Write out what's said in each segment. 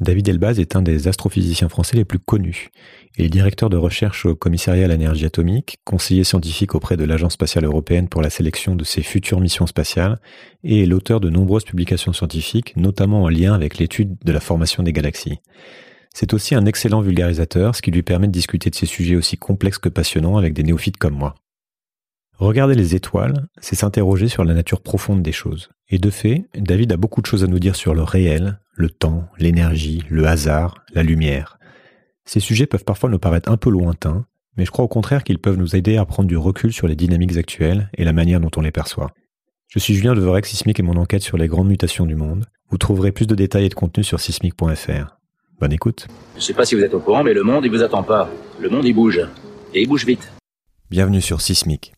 David Elbaz est un des astrophysiciens français les plus connus. Il est directeur de recherche au commissariat à l'énergie atomique, conseiller scientifique auprès de l'Agence spatiale européenne pour la sélection de ses futures missions spatiales et est l'auteur de nombreuses publications scientifiques, notamment en lien avec l'étude de la formation des galaxies. C'est aussi un excellent vulgarisateur, ce qui lui permet de discuter de ces sujets aussi complexes que passionnants avec des néophytes comme moi. Regarder les étoiles, c'est s'interroger sur la nature profonde des choses. Et de fait, David a beaucoup de choses à nous dire sur le réel, le temps, l'énergie, le hasard, la lumière. Ces sujets peuvent parfois nous paraître un peu lointains, mais je crois au contraire qu'ils peuvent nous aider à prendre du recul sur les dynamiques actuelles et la manière dont on les perçoit. Je suis Julien Devorec, Sismic et mon enquête sur les grandes mutations du monde. Vous trouverez plus de détails et de contenu sur sismic.fr. Bonne écoute. Je sais pas si vous êtes au courant, mais le monde, il vous attend pas. Le monde, il bouge. Et il bouge vite. Bienvenue sur Sismic.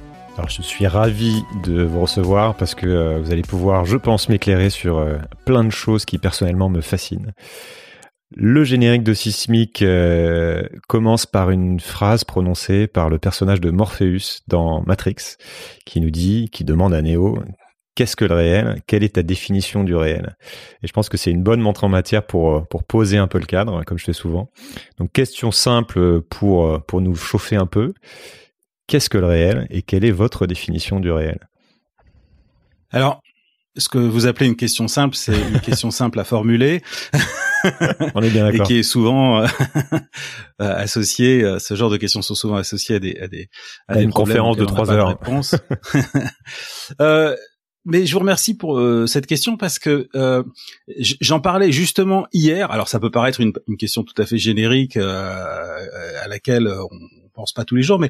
Alors je suis ravi de vous recevoir parce que euh, vous allez pouvoir, je pense, m'éclairer sur euh, plein de choses qui personnellement me fascinent. Le générique de Sismic euh, commence par une phrase prononcée par le personnage de Morpheus dans Matrix, qui nous dit, qui demande à Neo, qu'est-ce que le réel? Quelle est ta définition du réel? Et je pense que c'est une bonne montre en matière pour poser un peu le cadre, comme je fais souvent. Donc question simple pour nous chauffer un peu. Qu'est-ce que le réel et quelle est votre définition du réel? Alors, ce que vous appelez une question simple, c'est une question simple à formuler. On est bien d'accord. Et qui est souvent euh, associée, euh, ce genre de questions sont souvent associées à des à des à, une conférence de trois heures. euh, mais je vous remercie pour euh, cette question parce que euh, j'en parlais justement hier. Alors ça peut paraître une, une question tout à fait générique euh, à laquelle on pense pas tous les jours, mais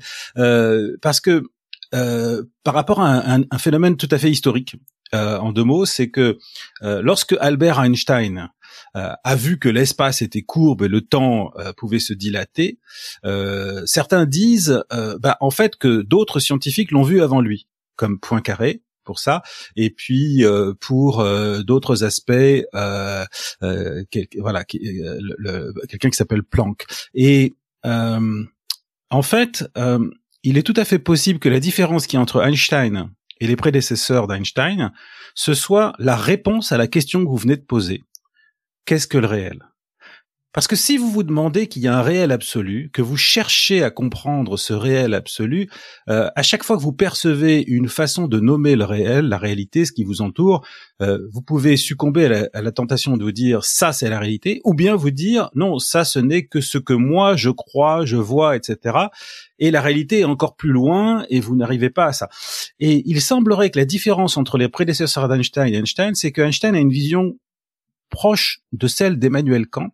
parce que par rapport à un, un, phénomène tout à fait historique, en deux mots, c'est que lorsque Albert Einstein a vu que l'espace était courbe et le temps pouvait se dilater, certains disent, bah, en fait, que d'autres scientifiques l'ont vu avant lui, comme Poincaré, pour ça et puis euh, pour euh, d'autres aspects euh, voilà quelqu'un qui s'appelle Planck. Et en fait il est tout à fait possible que la différence qui entre Einstein et les prédécesseurs d'Einstein ce soit la réponse à la question que vous venez de poser. Qu'est-ce que le réel? Parce que si vous vous demandez qu'il y a un réel absolu, que vous cherchez à comprendre ce réel absolu, euh, à chaque fois que vous percevez une façon de nommer le réel, la réalité, ce qui vous entoure, euh, vous pouvez succomber à la, à la, tentation de vous dire ça c'est la réalité, ou bien vous dire non ça ce n'est que ce que moi je crois, je vois, etc. Et la réalité est encore plus loin et vous n'arrivez pas à ça. Et il semblerait que la différence entre les prédécesseurs d'Einstein et Einstein, c'est que Einstein a une vision proche de celle d'Emmanuel Kant,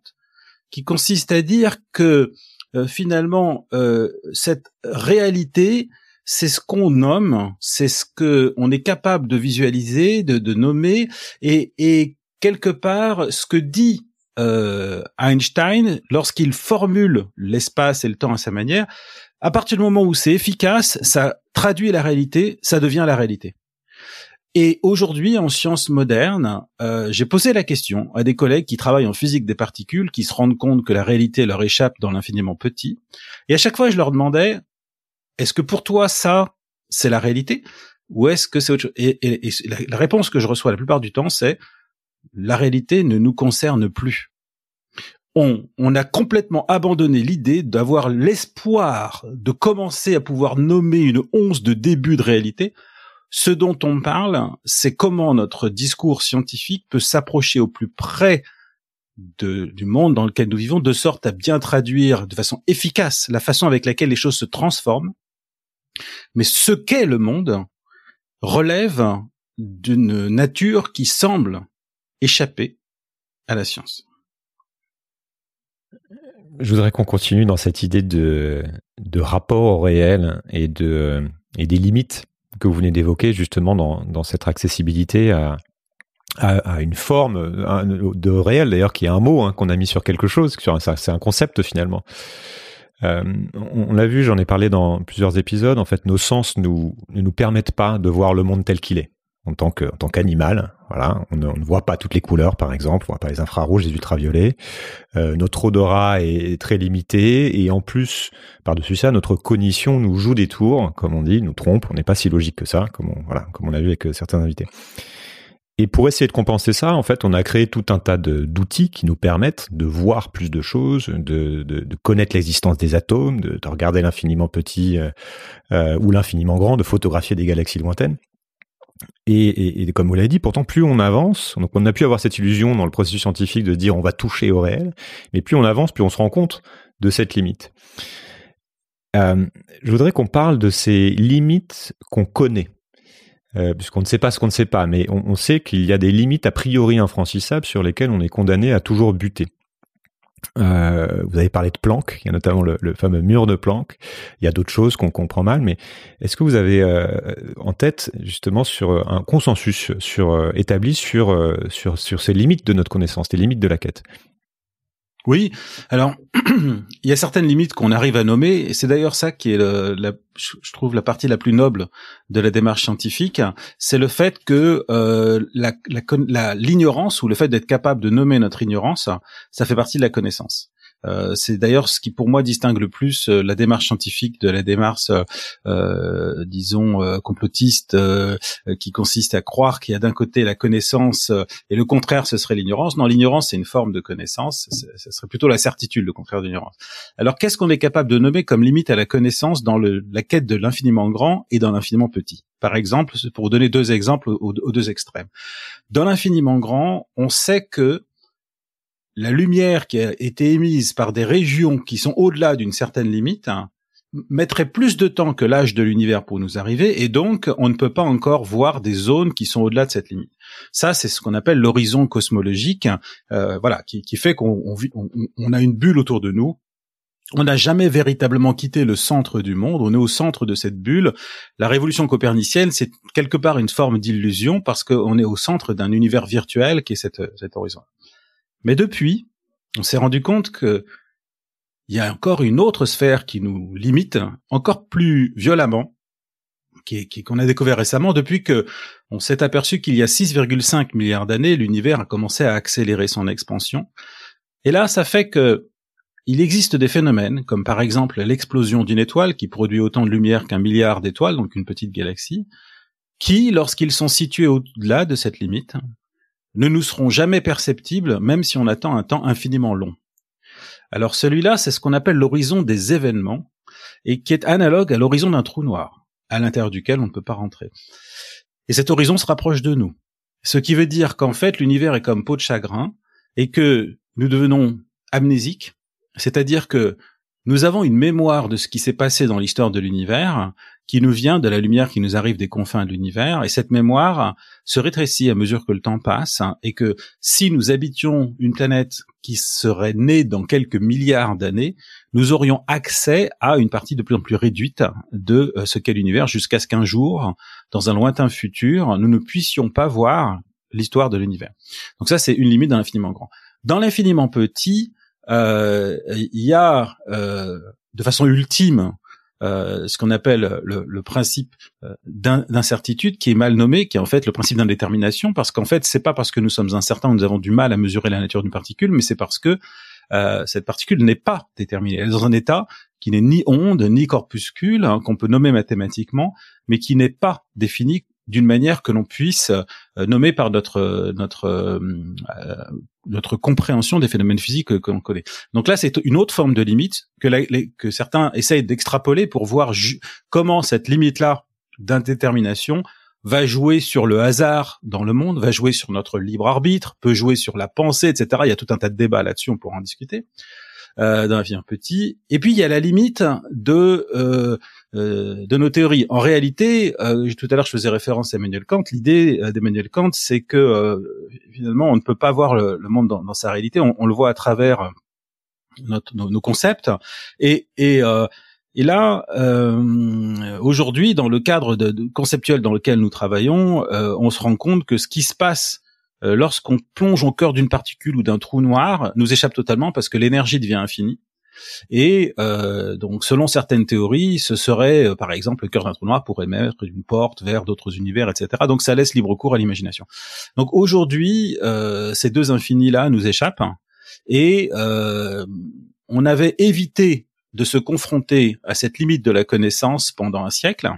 qui consiste à dire que euh, finalement euh, cette réalité c'est ce qu'on nomme, c'est ce que on est capable de visualiser, de, de nommer, et, et, quelque part ce que dit euh, Einstein lorsqu'il formule l'espace et le temps à sa manière, à partir du moment où c'est efficace, ça traduit la réalité, ça devient la réalité. Et aujourd'hui, en sciences modernes, euh, j'ai posé la question à des collègues qui travaillent en physique des particules, qui se rendent compte que la réalité leur échappe dans l'infiniment petit. Et à chaque fois, je leur demandais, est-ce que pour toi, ça, c'est la réalité Ou est-ce que c'est autre et, la réponse que je reçois la plupart du temps, c'est, la réalité ne nous concerne plus. On, on, a complètement abandonné l'idée d'avoir l'espoir de commencer à pouvoir nommer une once de début de réalité ce dont on parle, c'est comment notre discours scientifique peut s'approcher au plus près du monde dans lequel nous vivons, de sorte à bien traduire de façon efficace la façon avec laquelle les choses se transforment. Mais ce qu'est le monde relève d'une nature qui semble échapper à la science. Je voudrais qu'on continue dans cette idée de, rapport au réel et des limites que vous venez d'évoquer justement dans, dans cette accessibilité à, à, une forme de réel d'ailleurs qui est un mot hein, qu'on a mis sur quelque chose c'est un concept finalement Euh, on, l'a vu, j'en ai parlé dans plusieurs épisodes. En fait, nos sens nous, ne nous permettent pas de voir le monde tel qu'il est en tant que en tant qu'animal. Voilà, on ne, voit pas toutes les couleurs, par exemple, on voit pas les infrarouges, les ultraviolets. Euh, notre odorat est très limité et en plus, par-dessus ça, notre cognition nous joue des tours, comme on dit, nous trompe. On n'est pas si logique que ça, comme on, voilà, comme on a vu avec euh, certains invités. Et pour essayer de compenser ça, en fait, on a créé tout un tas d'outils qui nous permettent de voir plus de choses, de, connaître l'existence des atomes, de, de regarder l'infiniment petit euh ou l'infiniment grand, de photographier des galaxies lointaines. Et, comme vous l'avez dit, pourtant, plus on avance, donc on a pu avoir cette illusion dans le processus scientifique de dire on va toucher au réel, mais plus on avance, plus on se rend compte de cette limite. Euh, je voudrais qu'on parle de ces limites qu'on connaît euh, puisqu'on ne sait pas ce qu'on ne sait pas, mais on, sait qu'il y a des limites a priori infranchissables sur lesquelles on est condamné à toujours buter. Euh, vous avez parlé de Planck, il y a notamment le, fameux mur de Planck. Il y a d'autres choses qu'on comprend mal, mais est-ce que vous avez euh, en tête justement sur un consensus sur établi sur sur sur ces limites de notre connaissance, les limites de la quête? Oui, alors il y a certaines limites qu'on arrive à nommer, et c'est d'ailleurs ça qui est, je trouve, la partie la plus noble de la démarche scientifique, c'est le fait que euh, l'ignorance ou le fait d'être capable de nommer notre ignorance, ça fait partie de la connaissance. Euh, c'est d'ailleurs ce qui pour moi distingue le plus euh, la démarche scientifique de la démarche, euh, disons, complotiste, qui consiste à croire qu'il y a d'un côté la connaissance et le contraire, ce serait l'ignorance. Non, l'ignorance, c'est une forme de connaissance, ce serait plutôt la certitude, le contraire de l'ignorance. Alors, qu'est-ce qu'on est capable de nommer comme limite à la connaissance dans le, la quête de l'infiniment grand et dans l'infiniment petit? Par exemple, pour donner deux exemples aux deux extrêmes. Dans l'infiniment grand, on sait que la lumière qui a été émise par des régions qui sont au-delà d'une certaine limite hein, mettrait plus de temps que l'âge de l'univers pour nous arriver, et donc on ne peut pas encore voir des zones qui sont au-delà de cette limite. Ça, c'est ce qu'on appelle l'horizon cosmologique, euh, voilà, qui, fait qu'on on, a une bulle autour de nous. On n'a jamais véritablement quitté le centre du monde, on est au centre de cette bulle. La révolution copernicienne, c'est quelque part une forme d'illusion parce qu'on est au centre d'un univers virtuel qui est cet horizon. Mais depuis, on s'est rendu compte que il y a encore une autre sphère qui nous limite encore plus violemment, qu'on a découvert récemment depuis que on s'est aperçu qu'il y a 6,5 milliards d'années, l'univers a commencé à accélérer son expansion. Et là, ça fait que il existe des phénomènes, comme par exemple l'explosion d'une étoile qui produit autant de lumière qu'un milliard d'étoiles, donc une petite galaxie, qui, lorsqu'ils sont situés au-delà de cette limite, ne nous seront jamais perceptibles, même si on attend un temps infiniment long. Alors celui-là, c'est ce qu'on appelle l'horizon des événements, et qui est analogue à l'horizon d'un trou noir, à l'intérieur duquel on ne peut pas rentrer. Et cet horizon se rapproche de nous. Ce qui veut dire qu'en fait, l'univers est comme peau de chagrin, et que nous devenons amnésiques, c'est-à-dire que nous avons une mémoire de ce qui s'est passé dans l'histoire de l'univers, qui nous vient de la lumière qui nous arrive des confins de l'univers, et cette mémoire se rétrécit à mesure que le temps passe, hein, et que si nous habitions une planète qui serait née dans quelques milliards d'années, nous aurions accès à une partie de plus en plus réduite de euh, ce qu'est l'univers, jusqu'à ce qu'un jour, dans un lointain futur, nous ne puissions pas voir l'histoire de l'univers. Donc ça, c'est une limite dans l'infiniment grand. Dans l'infiniment petit, euh, il y a euh, de façon ultime ce qu'on appelle le, le principe euh, d'incertitude qui est mal nommé, qui est en fait le principe d'indétermination, parce qu'en fait c'est pas parce que nous sommes incertains, nous avons du mal à mesurer la nature d'une particule, mais c'est parce que euh, cette particule n'est pas déterminée. Elle est dans un état qui n'est ni onde ni corpuscule, hein, qu'on peut nommer mathématiquement, mais qui n'est pas défini d'une manière que l'on puisse euh, nommer par notre notre euh, notre compréhension des phénomènes physiques que, l'on connaît. Donc là, c'est une autre forme de limite que, que certains essayent d'extrapoler pour voir comment cette limite-là d'indétermination va jouer sur le hasard dans le monde, va jouer sur notre libre arbitre, peut jouer sur la pensée, etc. Il y a tout un tas de débats là-dessus, on pourra en discuter euh, d'un un petit. Et puis il y a la limite de euh, euh, de nos théories. En réalité, euh, tout à l'heure je faisais référence à Emmanuel Kant. L'idée euh, d'Emmanuel Kant, c'est que euh, finalement on ne peut pas voir le, monde dans, sa réalité. On, le voit à travers nos, concepts. Et, et et là, euh, aujourd'hui, dans le cadre de, conceptuel dans lequel nous travaillons, euh, on se rend compte que ce qui se passe euh, lorsqu'on plonge au cœur d'une particule ou d'un trou noir nous échappe totalement parce que l'énergie devient infinie Et euh, donc, selon certaines théories, ce serait, euh, par exemple, le cœur d'un trou noir pourrait mettre une porte vers d'autres univers, etc. Donc, ça laisse libre cours à l'imagination. Donc, aujourd'hui, euh, ces deux infinis-là nous échappent et on avait évité de se confronter à cette limite de la connaissance pendant un siècle,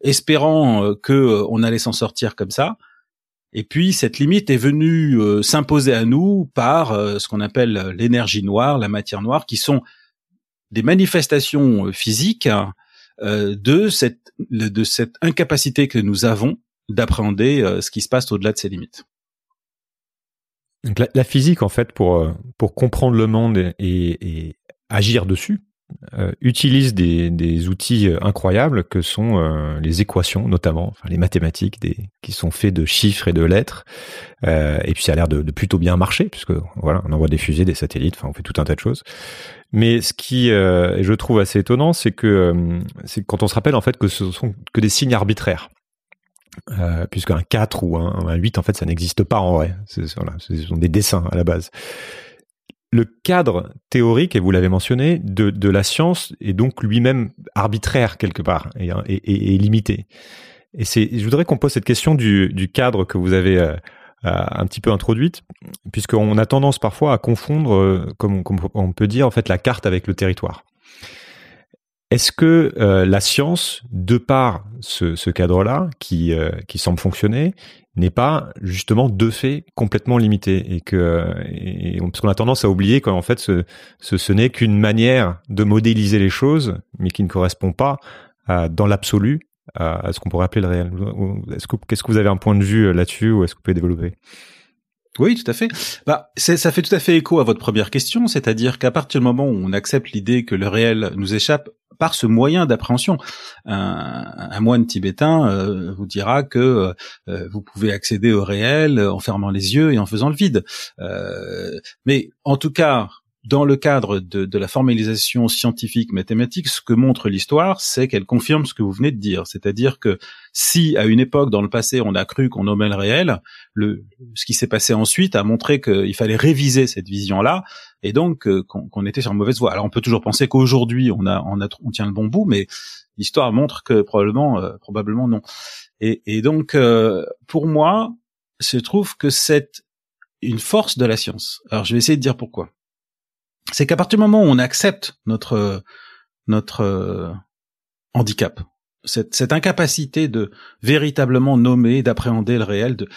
espérant que on allait s'en sortir comme ça. Et puis cette limite est venue euh, s'imposer à nous par euh, ce qu'on appelle l'énergie noire, la matière noire, qui sont des manifestations euh, physiques de cette de cette incapacité que nous avons d'appréhender ce qui se passe au-delà de ces limites. La, physique, en fait, pour comprendre le monde et agir dessus, euh, utilise des, outils euh, incroyables que sont euh, les équations, notamment, les mathématiques, qui sont faits de chiffres et de lettres. et puis ça a l'air de, plutôt bien marcher, puisque voilà, on envoie des fusées, des satellites, enfin on fait tout un tas de choses. Mais ce qui, je trouve assez étonnant, c'est que c'est quand on se rappelle en fait que ce sont que des signes arbitraires. Euh, puisqu'un 4 ou un, un 8 en fait ça n'existe pas en vrai, ce sont des dessins à la base le cadre théorique, et vous l'avez mentionné, de, de, la science est donc lui-même arbitraire quelque part et, et, limité. Et c'est, je voudrais qu'on pose cette question du, du cadre que vous avez euh, euh, un petit peu introduite, puisqu'on a tendance parfois à confondre, euh, comme, comme, on peut dire, en fait, la carte avec le territoire. Est-ce que la science, de par ce, cadre-là, qui, qui semble fonctionner, n'est pas justement de fait complètement limité et que parce qu'on a tendance à oublier qu'en fait ce, n'est qu'une manière de modéliser les choses mais qui ne correspond pas dans l'absolu à, ce qu'on pourrait appeler le réel. Est-ce que qu'est-ce que vous avez un point de vue là-dessus ou est-ce que vous pouvez développer? Oui, tout à fait. Bah, ça fait tout à fait écho à votre première question, c'est-à-dire qu'à partir du moment où on accepte l'idée que le réel nous échappe par ce moyen d'appréhension, un, moine tibétain euh, vous dira que euh, vous pouvez accéder au réel en fermant les yeux et en faisant le vide. Euh, mais en tout cas, dans le cadre de, de, la formalisation scientifique mathématique, ce que montre l'histoire, c'est qu'elle confirme ce que vous venez de dire. C'est-à-dire que si, à une époque dans le passé, on a cru qu'on nommait le réel, le, ce qui s'est passé ensuite a montré qu'il fallait réviser cette vision-là, et donc euh, qu'on était sur une mauvaise voie. Alors on peut toujours penser qu'aujourd'hui, on, a, on, a, on tient le bon bout, mais l'histoire montre que probablement, euh, probablement non. Et, et donc, euh, pour moi, je trouve que c'est une force de la science. Alors je vais essayer de dire pourquoi c'est qu'à partir du moment où on accepte notre notre euh, handicap, cette, cette incapacité de véritablement nommer, d'appréhender le réel, de,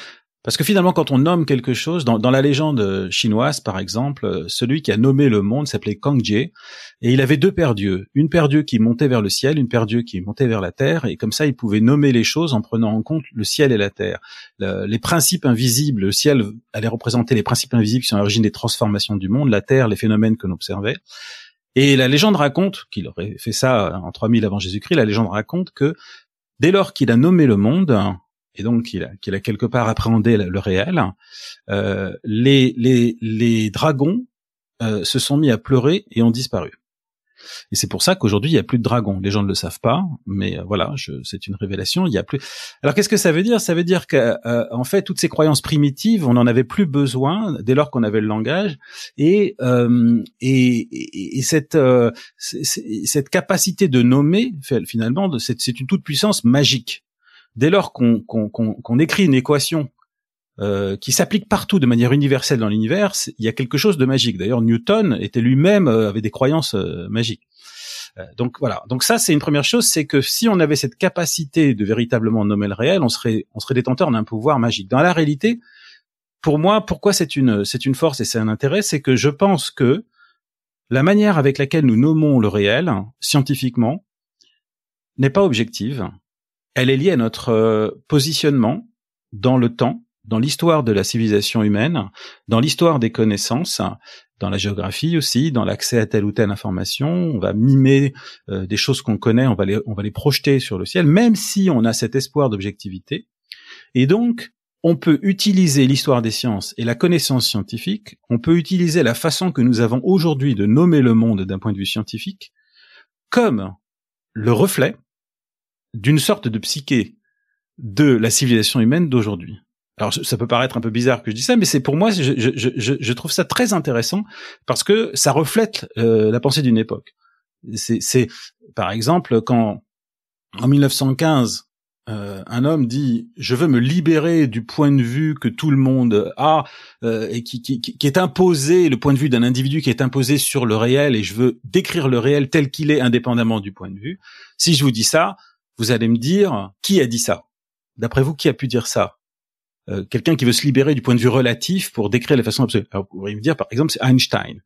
parce que finalement, quand on nomme quelque chose, dans, la légende chinoise, par exemple, celui qui a nommé le monde s'appelait Kang Jie, et il avait deux paires d'yeux. Une paire d'yeux qui montait vers le ciel, une paire d'yeux qui montait vers la terre, et comme ça, il pouvait nommer les choses en prenant en compte le ciel et la terre. les principes invisibles, le ciel allait représenter les principes invisibles qui sont à l'origine des transformations du monde, la terre, les phénomènes que l'on observait. Et la légende raconte, qu'il aurait fait ça en 3000 avant Jésus-Christ, la légende raconte que dès lors qu'il a nommé le monde, et donc qu'il a, qu'il a quelque part appréhendé le, réel, euh, les, les, les dragons euh, se sont mis à pleurer et ont disparu. Et c'est pour ça qu'aujourd'hui il y a plus de dragons. Les gens ne le savent pas, mais euh, voilà, c'est une révélation. Il y a plus. Alors qu'est-ce que ça veut dire? Ça veut dire que euh, fait toutes ces croyances primitives, on n'en avait plus besoin dès lors qu'on avait le langage et euh, et, et, cette cette capacité de nommer finalement, c'est une toute puissance magique dès lors qu'on écrit une équation euh, qui s'applique partout de manière universelle dans l'univers, il y a quelque chose de magique. D'ailleurs, Newton était lui-même euh, avait des croyances euh, magiques. donc voilà. Donc ça, c'est une première chose, c'est que si on avait cette capacité de véritablement nommer le réel, on serait on serait détenteur d'un pouvoir magique. Dans la réalité, pour moi, pourquoi c'est une c'est une force et c'est un intérêt, c'est que je pense que la manière avec laquelle nous nommons le réel scientifiquement n'est pas objective elle est liée à notre euh, positionnement dans le temps, dans l'histoire de la civilisation humaine, dans l'histoire des connaissances, dans la géographie aussi, dans l'accès à telle ou telle information. On va mimer euh, des choses qu'on connaît, on va les on va les projeter sur le ciel, même si on a cet espoir d'objectivité. Et donc, on peut utiliser l'histoire des sciences et la connaissance scientifique, on peut utiliser la façon que nous avons aujourd'hui de nommer le monde d'un point de vue scientifique comme le reflet d'une sorte de psyché de la civilisation humaine d'aujourd'hui. alors ça peut paraître un peu bizarre que je dis ça, mais c'est pour moi, je, je, je, je, trouve ça très intéressant parce que ça reflète euh, la pensée d'une époque. C'est, par exemple quand en 1915 euh, un homme dit je veux me libérer du point de vue que tout le monde a euh, et qui, qui, qui, est imposé, le point de vue d'un individu qui est imposé sur le réel et je veux décrire le réel tel qu'il est indépendamment du point de vue. Si je vous dis ça, vous allez me dire qui a dit ça? D'après vous, qui a pu dire ça? Euh, quelqu'un qui veut se libérer du point de vue relatif pour décrire les façons absolues. Alors, vous pourriez me dire, par exemple, c'est Einstein.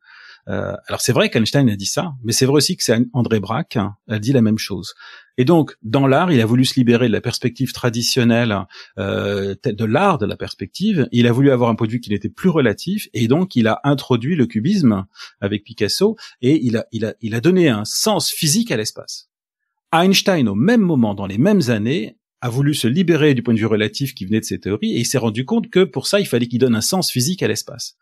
Euh, alors c'est vrai qu'Einstein a dit ça, mais c'est vrai aussi que c'est André Braque hein, a dit la même chose. Et donc dans l'art, il a voulu se libérer de la perspective traditionnelle euh, de l'art de la perspective. Il a voulu avoir un point de vue qui n'était plus relatif, et donc il a introduit le cubisme avec Picasso, et il a donné un sens physique à l'espace. Einstein, au même moment, dans les mêmes années, a voulu se libérer du point de vue relatif qui venait de ses théories et il s'est rendu compte que pour ça, il fallait qu'il donne un sens physique à l'espace.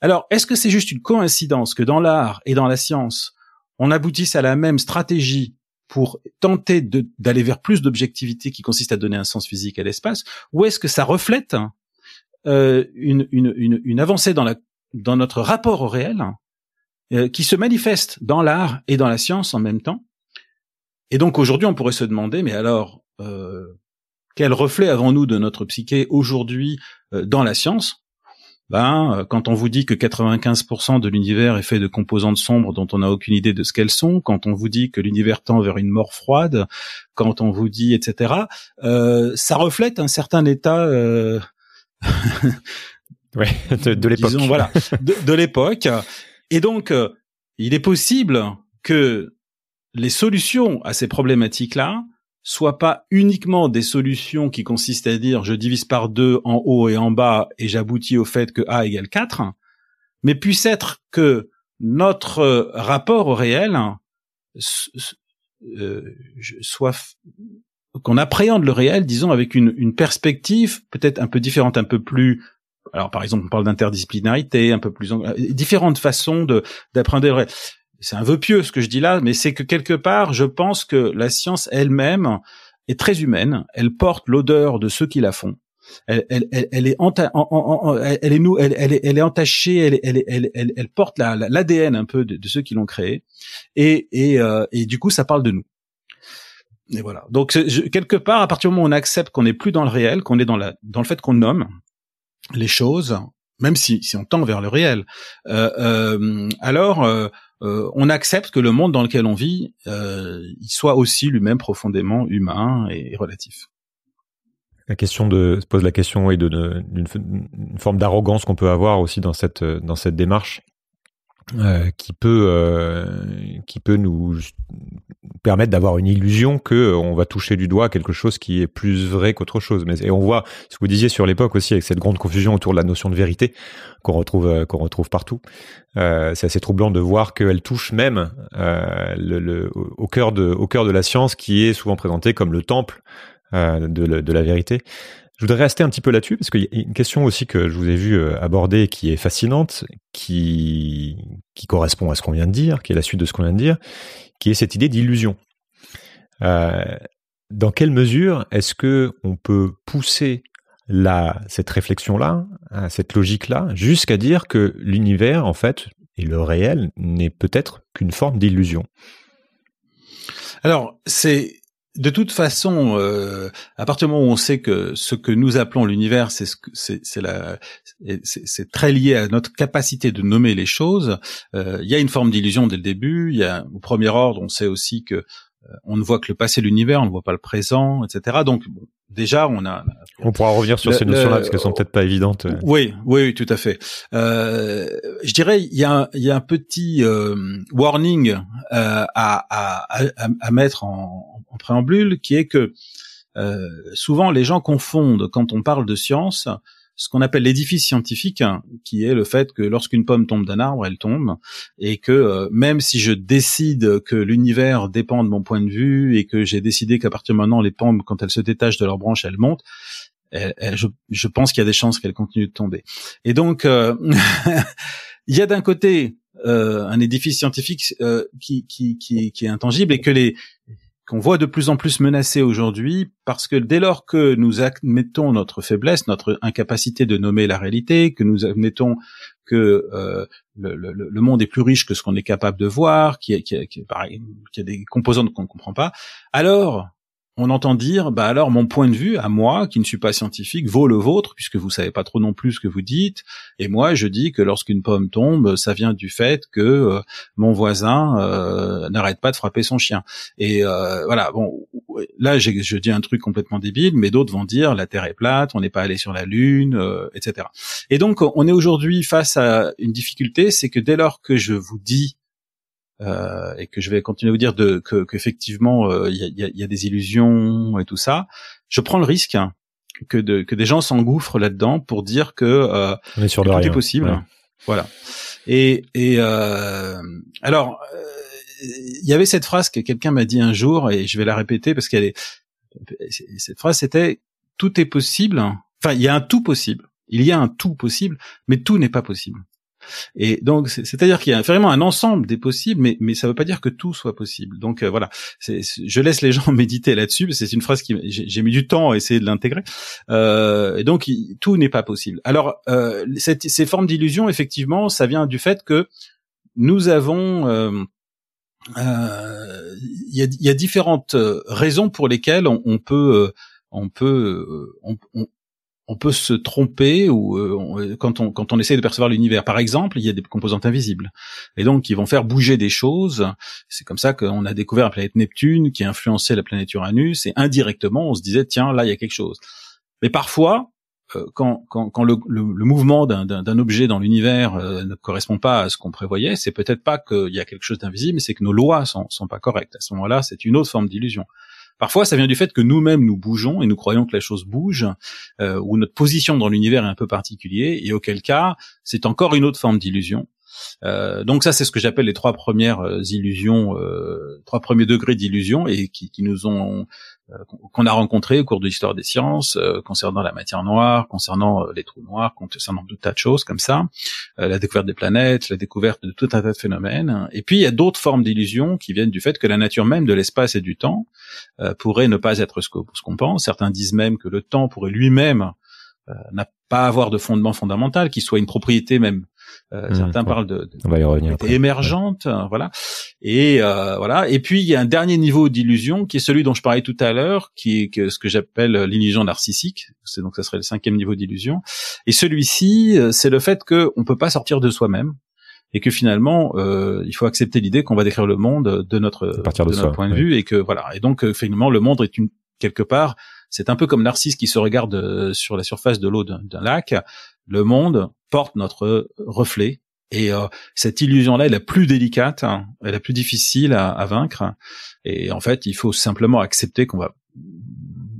Alors, est-ce que c'est juste une coïncidence que dans l'art et dans la science, on aboutisse à la même stratégie pour tenter d'aller vers plus d'objectivité qui consiste à donner un sens physique à l'espace, ou est-ce que ça reflète euh, une, avancée dans notre rapport au réel euh, qui se manifeste dans l'art et dans la science en même temps? Et donc aujourd'hui, on pourrait se demander, mais alors, euh, quel reflet avons-nous de notre psyché aujourd'hui euh, dans la science? Ben, euh, quand on vous dit que 95% de l'univers est fait de composantes sombres dont on n'a aucune idée de ce qu'elles sont, quand on vous dit que l'univers tend vers une mort froide, quand on vous dit, etc., euh, ça reflète un certain état euh... ouais, de, l'époque. Voilà, de, de l'époque. Et donc, il est possible que les solutions à ces problématiques-là soit pas uniquement des solutions qui consistent à dire je divise par deux en haut et en bas et j'aboutis au fait que A égale 4, mais puisse être que notre rapport au réel euh, soit qu'on appréhende le réel, disons, avec une, une perspective peut-être un peu différente, un peu plus alors par exemple on parle d'interdisciplinarité, un peu plus différentes façons de d'appréhender le réel c'est un vœu pieux ce que je dis là, mais c'est que quelque part, je pense que la science elle-même est très humaine. Elle porte l'odeur de ceux qui la font. Elle, elle, elle, elle est est nous, elle, est, elle est entachée, elle, porte l'ADN un peu de, ceux qui l'ont créée, et, et, euh, et du coup, ça parle de nous. Et voilà. Donc quelque part, à partir du moment où on accepte qu'on n'est plus dans le réel, qu'on est dans la dans le fait qu'on nomme les choses, même si, si on tend vers le réel, euh, euh, alors euh, euh, on accepte que le monde dans lequel on vit, euh, il soit aussi lui-même profondément humain et, relatif. La question de se pose la question et d'une forme d'arrogance qu'on peut avoir aussi dans cette dans cette démarche euh, qui peut euh, qui peut nous permettre d'avoir une illusion que euh, on va toucher du doigt quelque chose qui est plus vrai qu'autre chose. Mais et on voit ce que vous disiez sur l'époque aussi avec cette grande confusion autour de la notion de vérité qu'on retrouve qu'on retrouve partout. c'est assez troublant de voir qu'elle touche même le, le, au cœur de au cœur de la science qui est souvent présentée comme le temple de, de la vérité. Je voudrais rester un petit peu là-dessus parce qu'il y a une question aussi que je vous ai vu euh, aborder qui est fascinante, qui, qui correspond à ce qu'on vient de dire, qui est la suite de ce qu'on vient de dire, qui est cette idée d'illusion. Euh, dans quelle mesure est-ce que on peut pousser cette réflexion-là, hein, cette logique-là, jusqu'à dire que l'univers, en fait, et le réel n'est peut-être qu'une forme d'illusion? Alors, c'est de toute façon, euh, à partir du moment où on sait que ce que nous appelons l'univers, c'est ce c'est la c'est très lié à notre capacité de nommer les choses. Euh, il y a une forme d'illusion dès le début. Il y a au premier ordre, on sait aussi que euh, on ne voit que le passé, l'univers, on ne voit pas le présent, etc. Donc déjà, on a. On pourra revenir sur ces notions-là parce qu'elles sont peut-être pas évidentes. Oui, oui, tout à fait. Euh, je dirais, il y a un, il y a un petit euh, warning euh, à, à, à, à, mettre en, en, préambule, qui est que euh, souvent les gens confondent quand on parle de science ce qu'on appelle l'édifice scientifique, qui est le fait que lorsqu'une pomme tombe d'un arbre, elle tombe, et que euh, même si je décide que l'univers dépend de mon point de vue, et que j'ai décidé qu'à partir de maintenant, les pommes, quand elles se détachent de leurs branches, elles montent, je, pense qu'il y a des chances qu'elles continuent de tomber. Et donc, euh, il y a d'un côté euh, un édifice scientifique qui, qui, qui, qui, est intangible, et que les qu'on voit de plus en plus menacée aujourd'hui parce que dès lors que nous admettons notre faiblesse, notre incapacité de nommer la réalité, que nous admettons que euh, le, le, le, monde est plus riche que ce qu'on est capable de voir, qu'il y a, des composantes qu'on ne comprend pas, alors on entend dire, bah alors mon point de vue à moi, qui ne suis pas scientifique, vaut le vôtre, puisque vous savez pas trop non plus ce que vous dites. Et moi, je dis que lorsqu'une pomme tombe, ça vient du fait que euh, mon voisin euh, n'arrête pas de frapper son chien. Et euh, voilà, bon, là, je dis un truc complètement débile, mais d'autres vont dire la Terre est plate, on n'est pas allé sur la Lune, etc. Et donc, on est aujourd'hui face à une difficulté, c'est que dès lors que je vous dis euh, et que je vais continuer à vous dire de, que qu'effectivement euh, il y, a, y, a, des illusions et tout ça, je prends le risque que, de, que des gens s'engouffrent là-dedans pour dire que, euh, On est sur que tout est possible. Voilà. Et, et euh, alors, il y avait cette phrase que quelqu'un m'a dit un jour et je vais la répéter parce qu'elle est cette phrase c'était tout est possible. Enfin, il y a un tout possible. Il y a un tout possible, mais tout n'est pas possible. Et donc, c'est-à-dire qu'il y a vraiment un ensemble des possibles, mais, mais ça ne veut pas dire que tout soit possible. Donc euh, voilà, je laisse les gens méditer là-dessus. C'est une phrase qui j'ai mis du temps à essayer de l'intégrer. Euh, et donc, tout n'est pas possible. Alors, euh, cette, ces formes d'illusion, effectivement, ça vient du fait que nous avons euh, euh, il y, a, y, a, différentes raisons pour lesquelles on, on peut on peut on, on peut se tromper ou euh, quand on quand on essaie de percevoir l'univers. Par exemple, il y a des composantes invisibles et donc qui vont faire bouger des choses. C'est comme ça qu'on a découvert la planète Neptune qui a influencé la planète Uranus et indirectement on se disait tiens là il y a quelque chose. Mais parfois euh, quand, quand, quand le, le, mouvement d'un objet dans l'univers euh, ne correspond pas à ce qu'on prévoyait, c'est peut-être pas qu'il y a quelque chose d'invisible, mais c'est que nos lois sont, sont pas correctes. À ce moment-là, c'est une autre forme d'illusion. Parfois, ça vient du fait que nous-mêmes nous bougeons et nous croyons que la chose bouge, euh, ou notre position dans l'univers est un peu particulier, et auquel cas, c'est encore une autre forme d'illusion. Euh, donc ça, c'est ce que j'appelle les trois premières euh, illusions, trois premiers degrés d'illusion, et qui, nous ont qu'on a rencontré au cours de l'histoire des sciences, euh, concernant la matière noire, concernant euh, les trous noirs, concernant tout tas de choses comme ça, la découverte des planètes, la découverte de tout un tas de phénomènes. Et puis il y a d'autres formes d'illusions qui viennent du fait que la nature même de l'espace et du temps pourrait ne pas être ce qu'on pense. Certains disent même que le temps pourrait lui-même n'a pas avoir de fondement fondamental, qui soit une propriété même euh, mmh, certains parlent de, de, on va y revenir émergente, euh, voilà. Et euh, voilà. Et puis il y a un dernier niveau d'illusion qui est celui dont je parlais tout à l'heure, qui est que, ce que j'appelle l'illusion narcissique. C'est donc ça serait le cinquième niveau d'illusion. Et celui-ci, c'est le fait que on peut pas sortir de soi-même et que finalement euh, il faut accepter l'idée qu'on va décrire le monde de notre, de, de notre point de vue et que voilà. Et donc finalement le monde est une quelque part c'est un peu comme Narcisse qui se regarde sur la surface de l'eau d'un lac. Le monde porte notre reflet. Et euh, cette illusion-là est la plus délicate, hein, est la plus difficile à, à, vaincre. Et en fait, il faut simplement accepter qu'on va,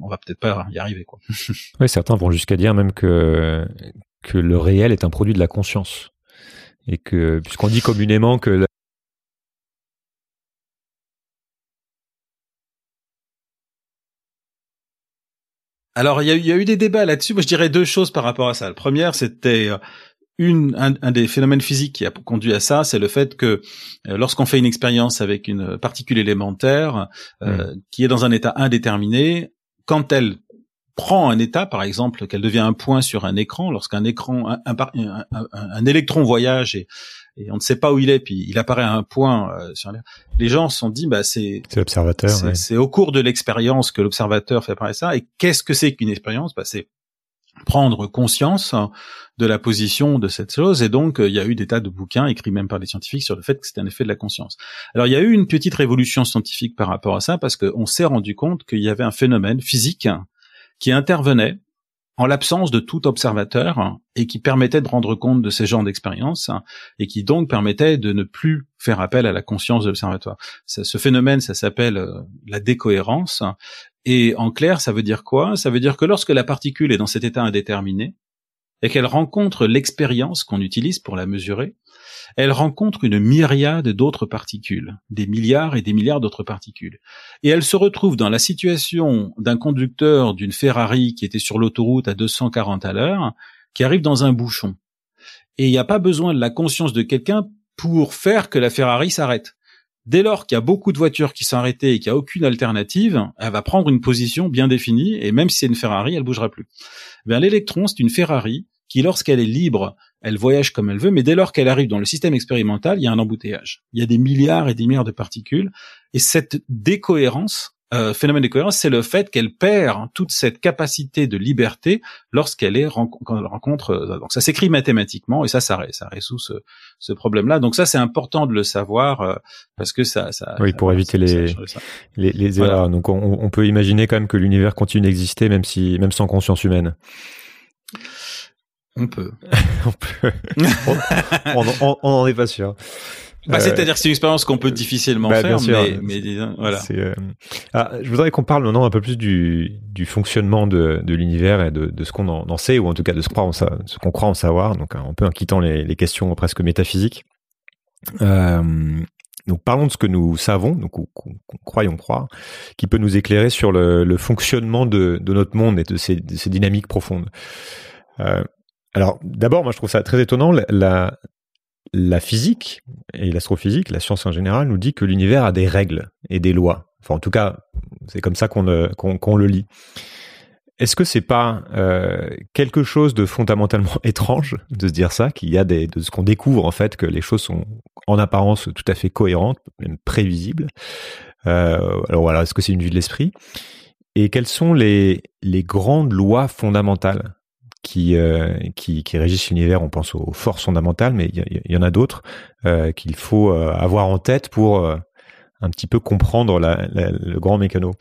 on va peut-être pas y arriver, quoi. oui, certains vont jusqu'à dire même que que le réel est un produit de la conscience et que puisqu'on dit communément que Alors, il y, a, eu des débats là-dessus. Moi, je dirais deux choses par rapport à ça. La première, c'était euh, une, un, des phénomènes physiques qui a conduit à ça, c'est le fait que euh, lorsqu'on fait une expérience avec une particule élémentaire euh, hmm. qui est dans un état indéterminé, quand elle prend un état, par exemple, qu'elle devient un point sur un écran, lorsqu'un écran, un, un, un, électron voyage et et on ne sait pas où il est, puis il apparaît à un point euh, sur les gens se sont dit bah c'est l'observateur, c'est au cours de l'expérience que l'observateur fait apparaître ça. Et qu'est-ce que c'est qu'une expérience? Bah c'est prendre conscience de la position de cette chose et donc euh, il y a eu des tas de bouquins écrits même par des scientifiques sur le fait que c'était un effet de la conscience. Alors il y a eu une petite révolution scientifique par rapport à ça parce qu'on s'est rendu compte qu'il y avait un phénomène physique qui intervenait en l'absence de tout observateur et qui permettait de rendre compte de ces genres d'expériences et qui donc permettait de ne plus faire appel à la conscience de l'observatoire. Ce phénomène, ça s'appelle euh, la décohérence. Et en clair, ça veut dire quoi? Ça veut dire que lorsque la particule est dans cet état indéterminé et qu'elle rencontre l'expérience qu'on utilise pour la mesurer, elle rencontre une myriade d'autres particules, des milliards et des milliards d'autres particules. Et elle se retrouve dans la situation d'un conducteur d'une Ferrari qui était sur l'autoroute à 240 à l'heure, qui arrive dans un bouchon. Et il n'y a pas besoin de la conscience de quelqu'un pour faire que la Ferrari s'arrête. Dès lors qu'il y a beaucoup de voitures qui sont arrêtées et qu'il n'y a aucune alternative, elle va prendre une position bien définie et même si c'est une Ferrari, elle bougera plus. Bien, l'électron, c'est une Ferrari qui, lorsqu'elle est libre, elle voyage comme elle veut, mais dès lors qu'elle arrive dans le système expérimental, il y a un embouteillage. Il y a des milliards et des milliards de particules et cette décohérence euh, phénomène de cohérence, c'est le fait qu'elle perd toute cette capacité de liberté lorsqu'elle est quand elle rencontre. Euh, donc ça s'écrit mathématiquement et ça, ça, ça résout ce, ce problème-là. Donc ça, c'est important de le savoir euh, parce que ça, ça. Oui, pour éviter les, les, les erreurs. Donc on, on, peut imaginer quand même que l'univers continue d'exister même si même sans conscience humaine. On peut. on peut. on, on, on, en est pas sûr. Bah, C'est-à-dire que c'est une expérience qu'on peut difficilement bah, faire, mais, mais voilà. Euh... Ah, je voudrais qu'on parle maintenant un peu plus du, du fonctionnement de, de l'univers et de, de ce qu'on en, en, sait, ou en tout cas de ce qu'on croit, croit en savoir, donc un peu en quittant les, les questions presque métaphysiques. Euh, donc parlons de ce que nous savons, donc qu'on croyons croire, qui peut nous éclairer sur le, le fonctionnement de, de, notre monde et de ces, de ces dynamiques profondes. Euh, alors d'abord, moi je trouve ça très étonnant, la, la physique et l'astrophysique, la science en général, nous dit que l'univers a des règles et des lois. Enfin, en tout cas, c'est comme ça qu'on le lit. Est-ce que c'est pas euh, quelque chose de fondamentalement étrange de se dire ça, qu'il y a des, de ce qu'on découvre en fait que les choses sont en apparence tout à fait cohérentes, même prévisibles? Euh, alors voilà, est-ce que c'est une vue de l'esprit? Et quelles sont les, les grandes lois fondamentales qui, euh, qui, qui, régissent l'univers. On pense aux forces fondamentales, mais il y, en a d'autres euh, qu'il faut euh, avoir en tête pour euh, un petit peu comprendre la, la, le grand mécano.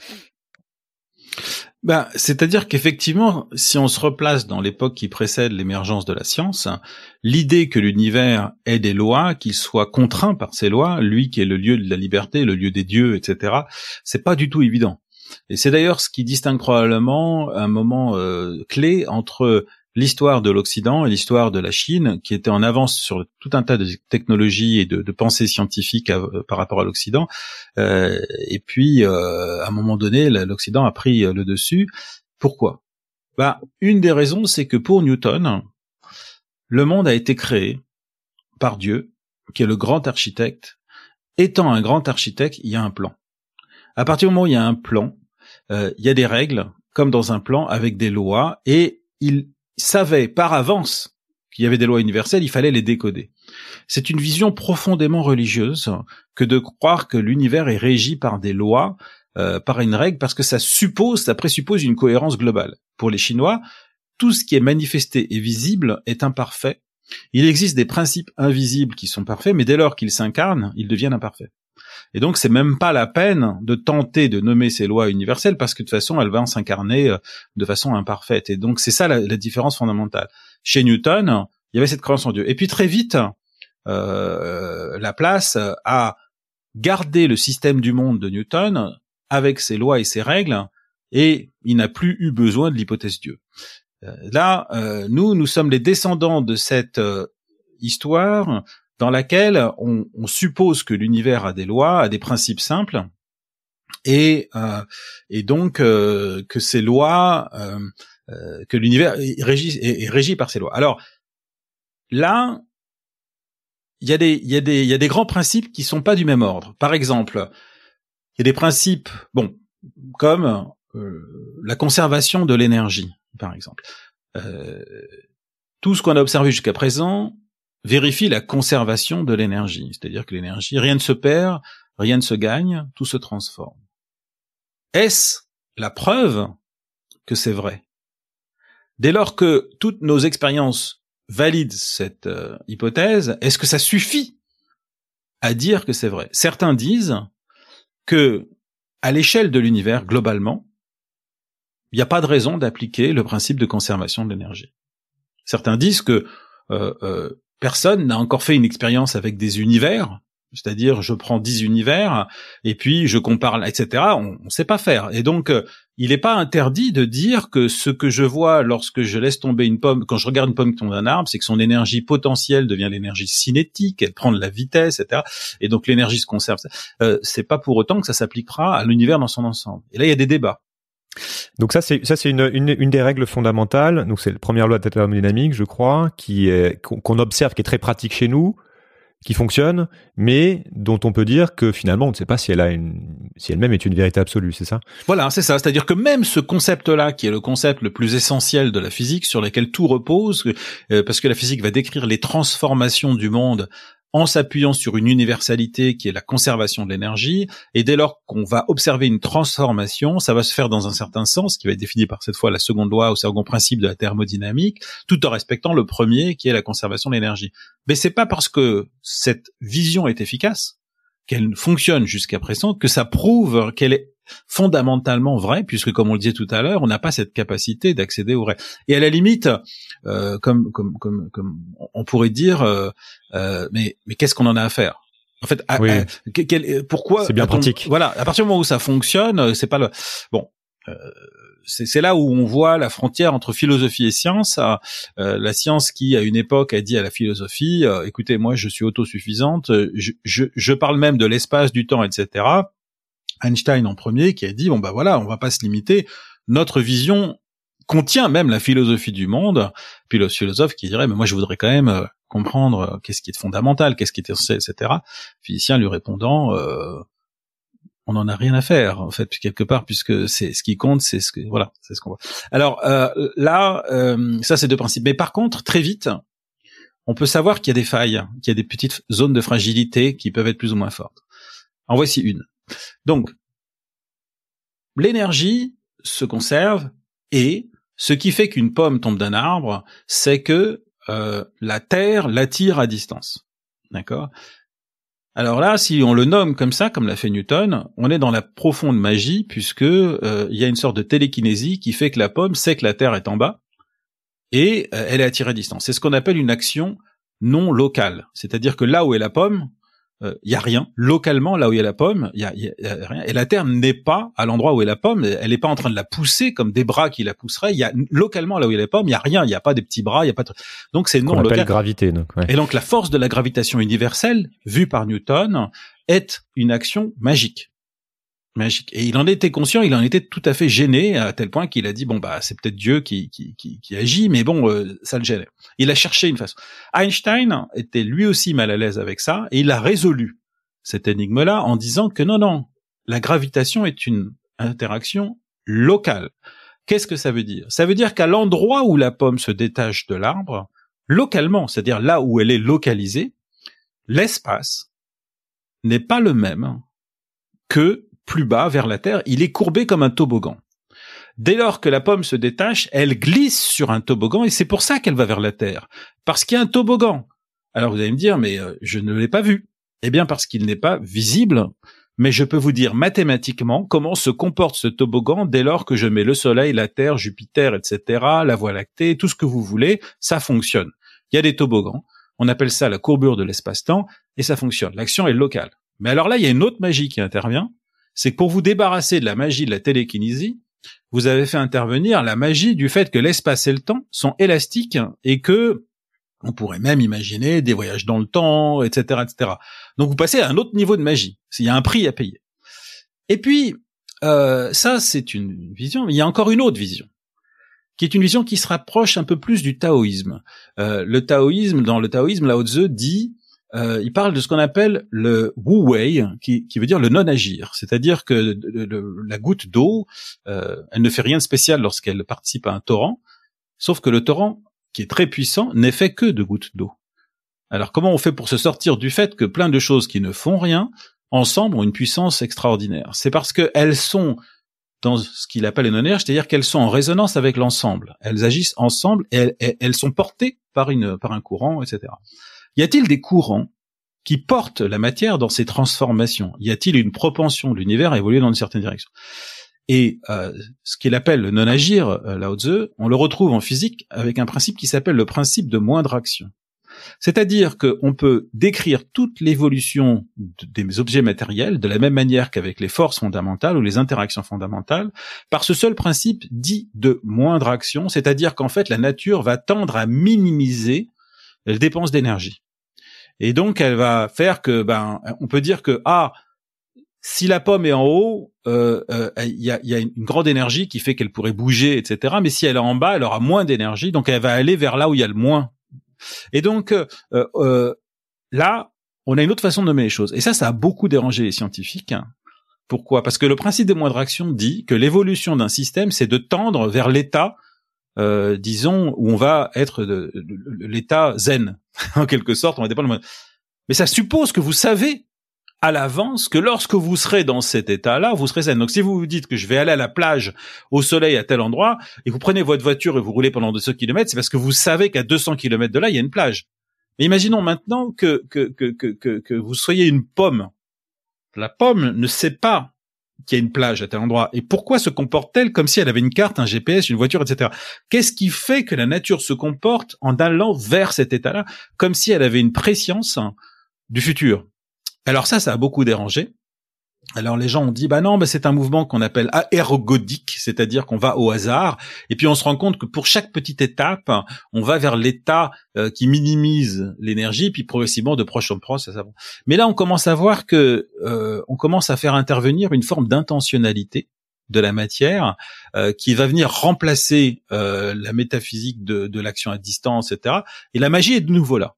Ben, c'est-à-dire qu'effectivement, si on se replace dans l'époque qui précède l'émergence de la science, l'idée que l'univers ait des lois, qu'il soit contraint par ces lois, lui qui est le lieu de la liberté, le lieu des dieux, etc., c'est pas du tout évident. Et c'est d'ailleurs ce qui distingue probablement un moment euh, clé entre l'histoire de l'Occident et l'histoire de la Chine, qui était en avance sur tout un tas de technologies et de, pensées scientifiques euh, par rapport à l'Occident. Euh, et puis, à un moment donné, l'Occident a pris le dessus. Pourquoi? Bah, Une des raisons, c'est que pour Newton, le monde a été créé par Dieu, qui est le grand architecte. Étant un grand architecte, il y a un plan. À partir du moment où il y a un plan, euh, il y a des règles, comme dans un plan, avec des lois, et il savait par avance qu'il y avait des lois universelles, il fallait les décoder. C'est une vision profondément religieuse que de croire que l'univers est régi par des lois, euh, par une règle, parce que ça suppose, ça présuppose une cohérence globale. Pour les Chinois, tout ce qui est manifesté et visible est imparfait. Il existe des principes invisibles qui sont parfaits, mais dès lors qu'ils s'incarnent, ils deviennent imparfaits. Et donc, c'est même pas la peine de tenter de nommer ces lois universelles parce que de toute façon, elles vont s'incarner euh, de façon imparfaite. Et donc, c'est ça la, différence fondamentale. Chez Newton, il y avait cette croyance en Dieu. Et puis très vite, euh, la place a gardé le système du monde de Newton avec ses lois et ses règles, et il n'a plus eu besoin de l'hypothèse Dieu. Euh, là, euh, nous, nous sommes les descendants de cette histoire dans laquelle on, suppose que l'univers a des lois, a des principes simples, et, euh, et donc euh, que ces lois, euh, que l'univers est, est, régi par ces lois. Alors là, il y a des y y a des grands principes qui sont pas du même ordre. Par exemple, il y a des principes, bon, comme la conservation de l'énergie, par exemple. tout ce qu'on a observé jusqu'à présent vérifie la conservation de l'énergie, c'est-à-dire que l'énergie, rien ne se perd, rien ne se gagne, tout se transforme. Est-ce la preuve que c'est vrai? Dès lors que toutes nos expériences valident cette euh, hypothèse, est-ce que ça suffit à dire que c'est vrai? Certains disent que à l'échelle de l'univers globalement, il n'y a pas de raison d'appliquer le principe de conservation de l'énergie. Certains disent que euh, euh, personne n'a encore fait une expérience avec des univers, c'est-à-dire je prends dix univers et puis je compare, etc. On ne sait pas faire. Et donc, euh, il n'est pas interdit de dire que ce que je vois lorsque je laisse tomber une pomme, quand je regarde une pomme qui tombe d'un arbre, c'est que son énergie potentielle devient l'énergie cinétique, elle prend de la vitesse, etc. Et donc l'énergie se conserve. Euh, c'est pas pour autant que ça s'appliquera à l'univers dans son ensemble. Et là, il y a des débats. Donc ça c'est ça c'est une, une, une, des règles fondamentales. Donc c'est la première loi de la thermodynamique, je crois, qui est qu'on observe, qui est très pratique chez nous, qui fonctionne, mais dont on peut dire que finalement on ne sait pas si elle a une, si elle-même est une vérité absolue, c'est ça? Voilà, c'est ça. C'est-à-dire que même ce concept-là, qui est le concept le plus essentiel de la physique, sur lequel tout repose, euh, parce que la physique va décrire les transformations du monde en s'appuyant sur une universalité qui est la conservation de l'énergie. Et dès lors qu'on va observer une transformation, ça va se faire dans un certain sens, qui va être défini par cette fois la seconde loi ou second principe de la thermodynamique, tout en respectant le premier, qui est la conservation de l'énergie. Mais c'est pas parce que cette vision est efficace, qu'elle fonctionne jusqu'à présent, que ça prouve qu'elle est fondamentalement vrai, puisque comme on le disait tout à l'heure, on n'a pas cette capacité d'accéder au vrai. Et à la limite, euh, comme, comme, comme, comme on pourrait dire, euh, euh, mais, mais qu'est-ce qu'on en a à faire? En fait, pourquoi C'est bien pratique. voilà, à partir du moment où ça fonctionne, c'est pas le bon. c'est là où on voit la frontière entre philosophie et science. la science qui, à une époque, a dit à la philosophie "Écoutez, moi, je suis autosuffisante. Je, je, je parle même de l'espace, du temps, etc." Einstein en premier qui a dit bon bah voilà, on va pas se limiter. Notre vision contient même la philosophie du monde. Puis le philosophe qui dirait mais moi je voudrais quand même euh, comprendre euh, qu'est-ce qui est fondamental, qu'est-ce qui est etc. Physicien lui répondant euh, on n'en a rien à faire en fait quelque part puisque c'est ce qui compte c'est ce que voilà c'est ce qu'on voit alors là ça c'est deux principes mais par contre très vite on peut savoir qu'il y a des failles qu'il y a des petites zones de fragilité qui peuvent être plus ou moins fortes en voici une donc, l'énergie se conserve et ce qui fait qu'une pomme tombe d'un arbre, c'est que euh, la Terre l'attire à distance. D'accord? Alors là, si on le nomme comme ça, comme l'a fait Newton, on est dans la profonde magie puisque euh, il y a une sorte de télékinésie qui fait que la pomme sait que la Terre est en bas et euh, elle est attirée à distance. C'est ce qu'on appelle une action non locale. C'est-à-dire que là où est la pomme, il euh, y a rien localement là où il y a la pomme, il y a, rien. Et la terre n'est pas à l'endroit où est la pomme, elle n'est pas en train de la pousser comme des bras qui la pousseraient. Il y a localement là où il y a la pomme, il y a rien, il y a pas des petits bras, il y a pas. De... Donc c'est non local. gravité. Donc, Et donc la force de la gravitation universelle vue par Newton est une action magique magique. Et il en était conscient, il en était tout à fait gêné à tel point qu'il a dit bon bah c'est peut-être Dieu qui, qui, qui, agit, mais bon euh, ça le gênait. Il a cherché une façon. Einstein était lui aussi mal à l'aise avec ça et il a résolu cette énigme-là en disant que non non, la gravitation est une interaction locale. Qu'est-ce que ça veut dire? Ça veut dire qu'à l'endroit où la pomme se détache de l'arbre, localement, c'est-à-dire là où elle est localisée, l'espace n'est pas le même que plus bas vers la terre, il est courbé comme un toboggan. Dès lors que la pomme se détache, elle glisse sur un toboggan et c'est pour ça qu'elle va vers la terre. Parce qu'il y a un toboggan. Alors vous allez me dire, mais euh, je ne l'ai pas vu. Eh bien parce qu'il n'est pas visible, mais je peux vous dire mathématiquement comment se comporte ce toboggan dès lors que je mets le Soleil, la Terre, Jupiter, etc., la Voie lactée, tout ce que vous voulez, ça fonctionne. Il y a des toboggans, on appelle ça la courbure de l'espace-temps, et ça fonctionne. L'action est locale. Mais alors là, il y a une autre magie qui intervient, c'est que pour vous débarrasser de la magie de la télékinésie, vous avez fait intervenir la magie du fait que l'espace et le temps sont élastiques et que on pourrait même imaginer des voyages dans le temps, etc., etc. Donc vous passez à un autre niveau de magie. Il y a un prix à payer. Et puis euh, ça, c'est une vision. Il y a encore une autre vision, qui est une vision qui se rapproche un peu plus du taoïsme. Euh, le taoïsme, dans le taoïsme, Lao Tzu dit euh, il parle de ce qu'on appelle le wu wei, qui, veut dire le non-agir. C'est-à-dire que la goutte d'eau, euh, elle ne fait rien de spécial lorsqu'elle participe à un torrent, sauf que le torrent, qui est très puissant, n'est fait que de gouttes d'eau. Alors comment on fait pour se sortir du fait que plein de choses qui ne font rien, ensemble, ont une puissance extraordinaire? C'est parce qu'elles sont dans ce qu'il appelle le non-agir, c'est-à-dire qu'elles sont en résonance avec l'ensemble. Elles agissent ensemble et elles, sont portées par, une, par un courant, etc. Y a-t-il des courants qui portent la matière dans ces transformations? Y a-t-il une propension de l'univers à évoluer dans une certaine direction? Et euh, ce qu'il appelle le non-agir, euh, Lao Tzu, on le retrouve en physique avec un principe qui s'appelle le principe de moindre action. C'est-à-dire qu'on peut décrire toute l'évolution des objets matériels de la même manière qu'avec les forces fondamentales ou les interactions fondamentales, par ce seul principe dit de moindre action, c'est-à-dire qu'en fait la nature va tendre à minimiser elle dépense d'énergie. Et donc elle va faire que ben on peut dire que ah si la pomme est en haut, euh, euh, il y, a, y, a, une grande énergie qui fait qu'elle pourrait bouger, etc. Mais si elle est en bas, elle aura moins d'énergie, donc elle va aller vers là où il y a le moins. Et donc euh, là, on a une autre façon de nommer les choses. Et ça, ça a beaucoup dérangé les scientifiques. Pourquoi? Parce que le principe des moindres actions dit que l'évolution d'un système, c'est de tendre vers l'état, euh, disons, où on va être de, l'état zen, en quelque sorte. On va dépendre. Mais ça suppose que vous savez à l'avance que lorsque vous serez dans cet état-là, vous serez zen. Donc si vous vous dites que je vais aller à la plage, au soleil, à tel endroit, et vous prenez votre voiture et vous roulez pendant 200 km, c'est parce que vous savez qu'à 200 km de là, il y a une plage. Mais imaginons maintenant que, que, que, que, que vous soyez une pomme. La pomme ne sait pas qu'il y a une plage à tel endroit. Et pourquoi se comporte-t-elle comme si elle avait une carte, un GPS, une voiture, etc. Qu'est-ce qui fait que la nature se comporte en allant vers cet état-là, comme si elle avait une préscience du futur? Alors ça, ça a beaucoup dérangé. Alors les gens ont dit bah non, bah c'est un mouvement qu'on appelle aérogodique, c'est-à-dire qu'on va au hasard et puis on se rend compte que pour chaque petite étape, on va vers l'état euh, qui minimise l'énergie puis progressivement de proche en proche ça, Mais là on commence à voir que euh, on commence à faire intervenir une forme d'intentionnalité de la matière euh, qui va venir remplacer la métaphysique de, de l'action à distance, etc. Et la magie est de nouveau là.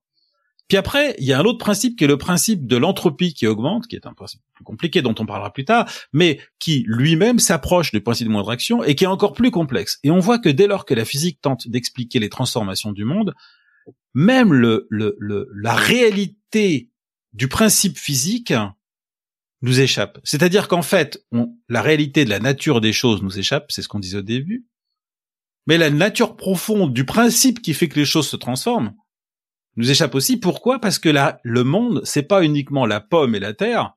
Puis après, il y a un autre principe qui est le principe de l'entropie qui augmente, qui est un principe plus compliqué dont on parlera plus tard, mais qui lui-même s'approche du principe de moindre action et qui est encore plus complexe. Et on voit que dès lors que la physique tente d'expliquer les transformations du monde, même la réalité du principe physique nous échappe. C'est-à-dire qu'en fait, la réalité de la nature des choses nous échappe, c'est ce qu'on disait au début, mais la nature profonde du principe qui fait que les choses se transforment, nous échappe aussi. Pourquoi? Parce que là, le monde, c'est pas uniquement la pomme et la terre,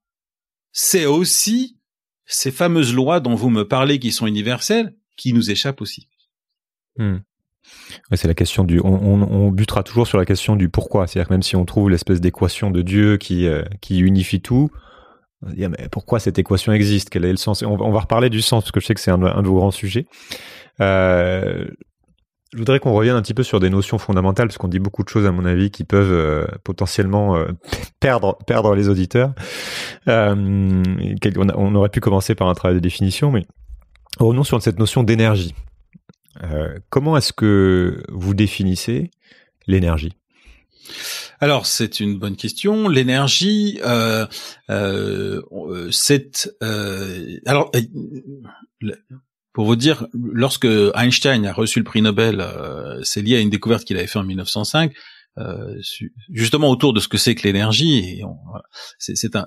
c'est aussi ces fameuses lois dont vous me parlez qui sont universelles, qui nous échappent aussi. Hmm. c'est la question du. On, butera toujours sur la question du pourquoi. C'est-à-dire que même si on trouve l'espèce d'équation de Dieu qui euh, qui unifie tout, mais pourquoi cette équation existe? Quel est le sens? On, va reparler du sens parce que je sais que c'est un, un, de vos grands sujets. Euh, je voudrais qu'on revienne un petit peu sur des notions fondamentales, parce qu'on dit beaucoup de choses, à mon avis, qui peuvent euh, potentiellement euh, perdre, perdre les auditeurs. Euh, on, aurait pu commencer par un travail de définition, mais revenons sur cette notion d'énergie. comment est-ce que vous définissez l'énergie? Alors c'est une bonne question. L'énergie, c'est alors pour vous dire, lorsque Einstein a reçu le prix Nobel, euh, c'est lié à une découverte qu'il avait fait en 1905, euh, justement autour de ce que c'est que l'énergie. C'est un,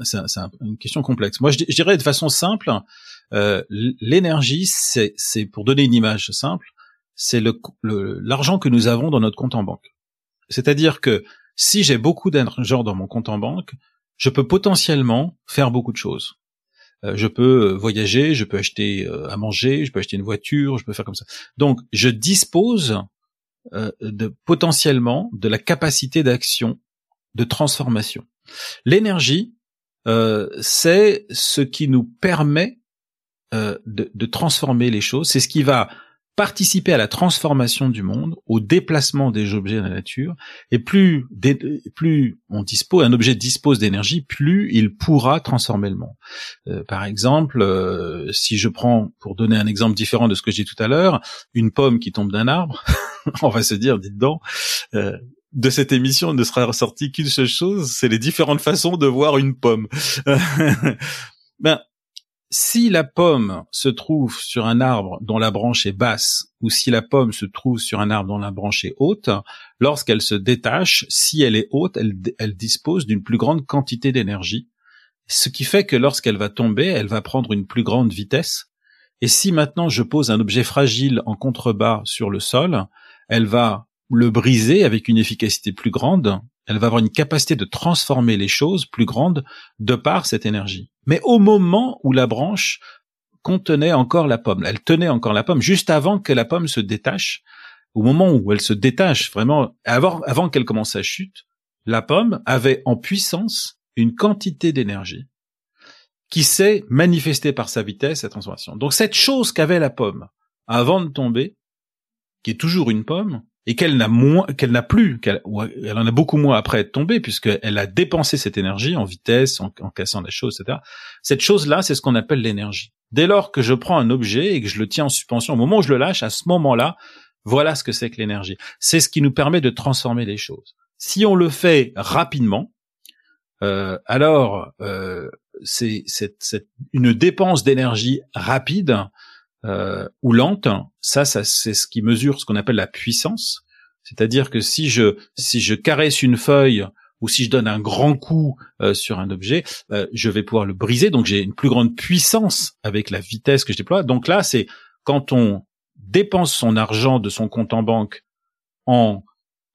une question complexe. Moi, je, dirais de façon simple, euh, l'énergie, c'est pour donner une image simple, c'est l'argent que nous avons dans notre compte en banque. C'est-à-dire que si j'ai beaucoup d'argent dans mon compte en banque, je peux potentiellement faire beaucoup de choses. Euh, je peux euh, voyager, je peux acheter euh, à manger, je peux acheter une voiture, je peux faire comme ça. Donc, je dispose de potentiellement de la capacité d'action, de transformation. L'énergie, c'est ce qui nous permet de, de, transformer les choses. C'est ce qui va participer à la transformation du monde, au déplacement des objets dans la nature, et plus, plus on dispose, un objet dispose d'énergie, plus il pourra transformer le monde. Euh, par exemple, euh, si je prends, pour donner un exemple différent de ce que j'ai tout à l'heure, une pomme qui tombe d'un arbre, on va se dire, dites donc, euh, de cette émission ne sera ressorti qu'une seule chose, c'est les différentes façons de voir une pomme. ben, si la pomme se trouve sur un arbre dont la branche est basse, ou si la pomme se trouve sur un arbre dont la branche est haute, lorsqu'elle se détache, si elle est haute, elle, dispose d'une plus grande quantité d'énergie, ce qui fait que lorsqu'elle va tomber, elle va prendre une plus grande vitesse. Et si maintenant je pose un objet fragile en contrebas sur le sol, elle va le briser avec une efficacité plus grande, elle va avoir une capacité de transformer les choses plus grande de par cette énergie. Mais au moment où la branche contenait encore la pomme, elle tenait encore la pomme, juste avant que la pomme se détache, au moment où elle se détache vraiment, avant, avant qu'elle commence sa chute, la pomme avait en puissance une quantité d'énergie qui s'est manifestée par sa vitesse, sa transformation. Donc cette chose qu'avait la pomme avant de tomber, qui est toujours une pomme, et qu'elle n'a moins, qu'elle n'a plus, qu'elle elle en a beaucoup moins après être tombée, puisqu'elle a dépensé cette énergie en vitesse, en, cassant des choses, etc. Cette chose-là, c'est ce qu'on appelle l'énergie. Dès lors que je prends un objet et que je le tiens en suspension, au moment où je le lâche, à ce moment-là, voilà ce que c'est que l'énergie. C'est ce qui nous permet de transformer les choses. Si on le fait rapidement, alors c'est une dépense d'énergie rapide ou lente. Ça, ça c'est ce qui mesure ce qu'on appelle la puissance. C'est-à-dire que si je si je caresse une feuille ou si je donne un grand coup euh, sur un objet, euh, je vais pouvoir le briser. Donc j'ai une plus grande puissance avec la vitesse que je déploie. Donc là, c'est quand on dépense son argent de son compte en banque en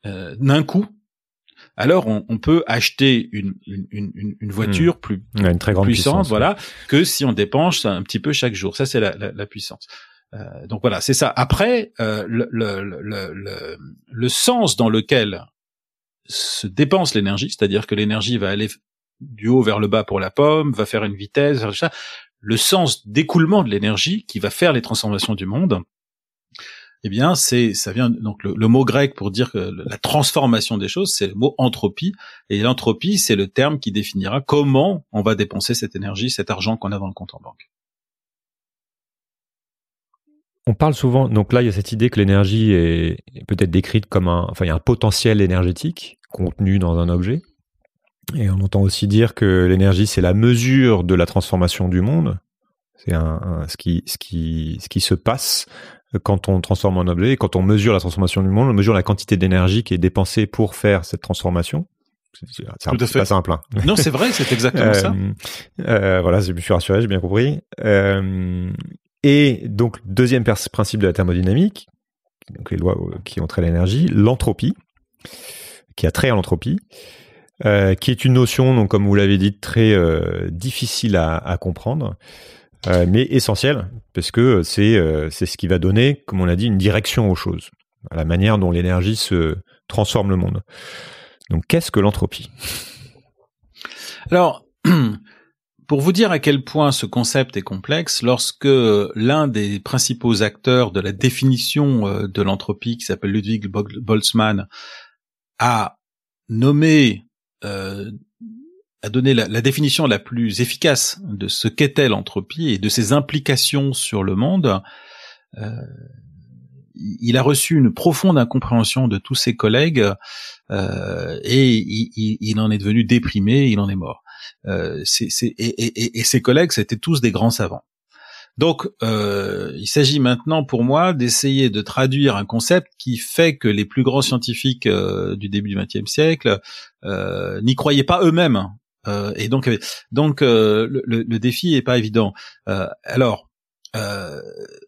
euh, un coup, alors on, on, peut acheter une, une, une, une voiture hmm. plus, une très grande puissante, voilà, que si on dépense un petit peu chaque jour. Ça, c'est la, la, la, puissance. Euh, donc voilà, c'est ça. Après, euh, le, le, le, le, sens dans lequel se dépense l'énergie, c'est-à-dire que l'énergie va aller du haut vers le bas pour la pomme, va faire une vitesse, ça, le sens d'écoulement de l'énergie qui va faire les transformations du monde, eh bien, c'est ça vient donc le, mot grec pour dire que la transformation des choses, c'est le mot entropie, et l'entropie, c'est le terme qui définira comment on va dépenser cette énergie, cet argent qu'on a dans le compte en banque. On parle souvent, donc là il y a cette idée que l'énergie est, peut-être décrite comme un, enfin un potentiel énergétique contenu dans un objet. Et on entend aussi dire que l'énergie c'est la mesure de la transformation du monde. C'est un, ce qui ce qui ce qui se passe quand on transforme un objet. Et quand on mesure la transformation du monde, on mesure la quantité d'énergie qui est dépensée pour faire cette transformation. C'est pas simple. Hein. Non, c'est vrai, c'est exactement ça. Euh, euh, voilà, je me suis rassuré, j'ai bien compris. Euh, et donc, deuxième principe de la thermodynamique, donc les lois qui ont trait à l'énergie, l'entropie, qui a trait à l'entropie, qui est une notion, donc comme vous l'avez dit, très difficile à, comprendre, mais essentielle, parce que c'est c'est ce qui va donner, comme on l'a dit, une direction aux choses, à la manière dont l'énergie se transforme le monde. Donc, qu'est-ce que l'entropie? Alors, Pour vous dire à quel point ce concept est complexe, lorsque l'un des principaux acteurs de la définition euh, de l'entropie, qui s'appelle Ludwig Boltzmann, a nommé, euh, a donné la, définition la plus efficace de ce qu'était l'entropie et de ses implications sur le monde, euh, il a reçu une profonde incompréhension de tous ses collègues et il, il, en est devenu déprimé, il en est mort. Euh, et, ses collègues, c'était tous des grands savants. Donc, euh, il s'agit maintenant pour moi d'essayer de traduire un concept qui fait que les plus grands scientifiques euh, du début du XXe siècle n'y croyaient pas eux-mêmes. Et donc, donc le, le, défi est pas évident. alors, euh,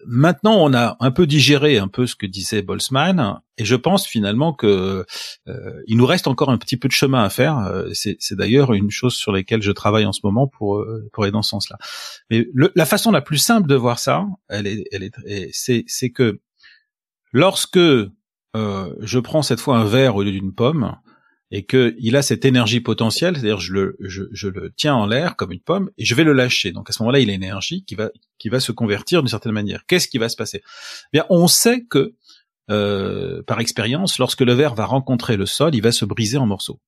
maintenant, on a un peu digéré un peu ce que disait Boltzmann, et je pense finalement que euh, il nous reste encore un petit peu de chemin à faire. Euh, c'est, d'ailleurs une chose sur laquelle je travaille en ce moment pour pour aller dans ce sens-là. Mais la façon la plus simple de voir ça, elle est, elle est, c'est, c'est que lorsque je prends cette fois un verre au lieu d'une pomme, et que il a cette énergie potentielle, c'est-à-dire je le je, je, le tiens en l'air comme une pomme et je vais le lâcher. Donc à ce moment-là, il a une énergie qui va qui va se convertir d'une certaine manière. Qu'est-ce qui va se passer? Eh Bien, on sait que euh, par expérience, lorsque le verre va rencontrer le sol, il va se briser en morceaux.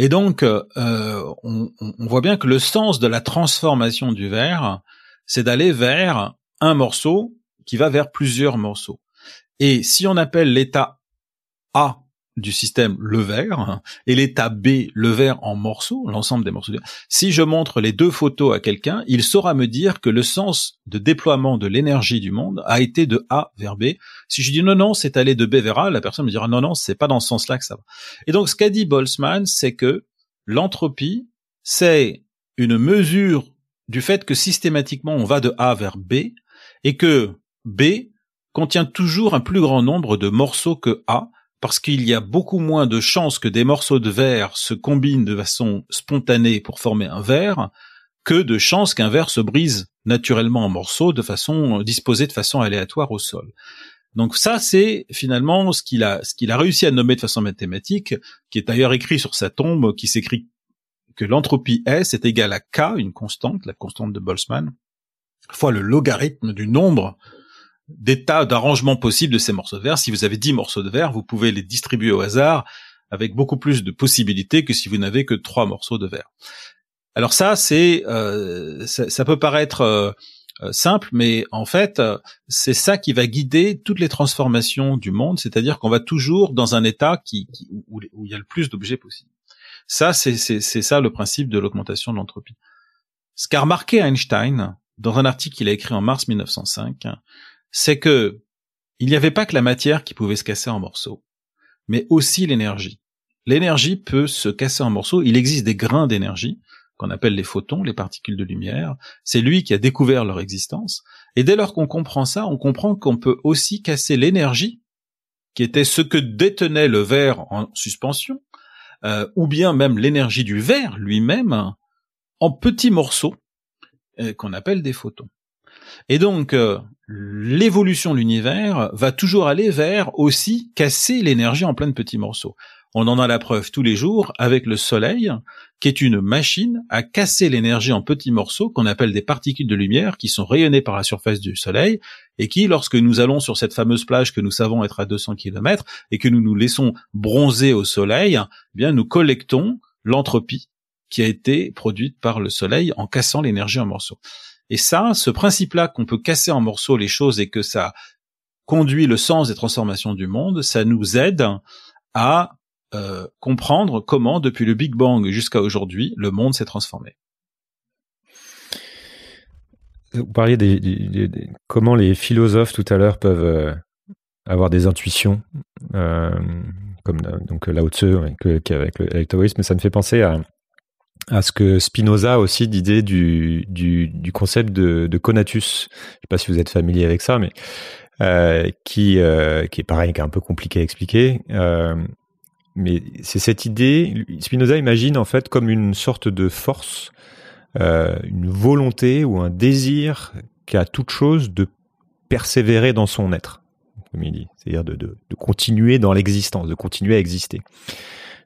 Et donc, euh, on, on, voit bien que le sens de la transformation du verre, c'est d'aller vers un morceau qui va vers plusieurs morceaux. Et si on appelle l'état A du système le verre et l'état B le verre en morceaux, l'ensemble des morceaux. Si je montre les deux photos à quelqu'un, il saura me dire que le sens de déploiement de l'énergie du monde a été de A vers B. Si je dis non non, c'est allé de B vers A, la personne me dira non non, c'est pas dans ce sens-là que ça va. Et donc ce qu'a dit Boltzmann, c'est que l'entropie, c'est une mesure du fait que systématiquement on va de A vers B et que B contient toujours un plus grand nombre de morceaux que A parce qu'il y a beaucoup moins de chances que des morceaux de verre se combinent de façon spontanée pour former un verre que de chances qu'un verre se brise naturellement en morceaux de façon disposée de façon aléatoire au sol. Donc ça, c'est finalement ce qu'il a, ce a réussi à nommer de façon mathématique, qui est d'ailleurs écrit sur sa tombe, qui s'écrit que l'entropie S est égale à K, une constante, la constante de Boltzmann, fois le logarithme du nombre des tas d'arrangements possibles de ces morceaux de verre. Si vous avez 10 morceaux de verre, vous pouvez les distribuer au hasard avec beaucoup plus de possibilités que si vous n'avez que trois morceaux de verre. Alors ça, c'est euh, ça, peut paraître euh, euh, simple, mais en fait, c'est ça qui va guider toutes les transformations du monde, c'est-à-dire qu'on va toujours dans un état qui, où, il y a le plus d'objets possibles. Ça, c'est ça le principe de l'augmentation de l'entropie. Ce qu'a remarqué Einstein dans un article qu'il a écrit en mars 1905, c'est que il n'y avait pas que la matière qui pouvait se casser en morceaux, mais aussi l'énergie. L'énergie peut se casser en morceaux. Il existe des grains d'énergie qu'on appelle les photons, les particules de lumière. C'est lui qui a découvert leur existence. Et dès lors qu'on comprend ça, on comprend qu'on peut aussi casser l'énergie, qui était ce que détenait le verre en suspension, euh, ou bien même l'énergie du verre lui-même, en petits morceaux euh, qu'on appelle des photons. Et donc, euh, l'évolution de l'univers va toujours aller vers aussi casser l'énergie en plein de petits morceaux. On en a la preuve tous les jours avec le Soleil, qui est une machine à casser l'énergie en petits morceaux qu'on appelle des particules de lumière qui sont rayonnées par la surface du Soleil et qui, lorsque nous allons sur cette fameuse plage que nous savons être à 200 km et que nous nous laissons bronzer au Soleil, eh bien nous collectons l'entropie qui a été produite par le Soleil en cassant l'énergie en morceaux. Et ça, ce principe-là qu'on peut casser en morceaux les choses et que ça conduit le sens des transformations du monde, ça nous aide à euh, comprendre comment, depuis le Big Bang jusqu'à aujourd'hui, le monde s'est transformé. Vous parliez des, comment les philosophes tout à l'heure peuvent euh, avoir des intuitions, euh, comme donc Lao Tzu avec, avec le mais ça me fait penser à, à ce que Spinoza a aussi d'idée du, du, du, concept de, de, conatus. Je sais pas si vous êtes familier avec ça, mais euh, qui, euh, qui est pareil, qui est un peu compliqué à expliquer. Euh, mais c'est cette idée, Spinoza imagine en fait comme une sorte de force, euh, une volonté ou un désir qu'a toute chose de persévérer dans son être, comme il dit, c'est-à-dire de, de, de continuer dans l'existence, de continuer à exister.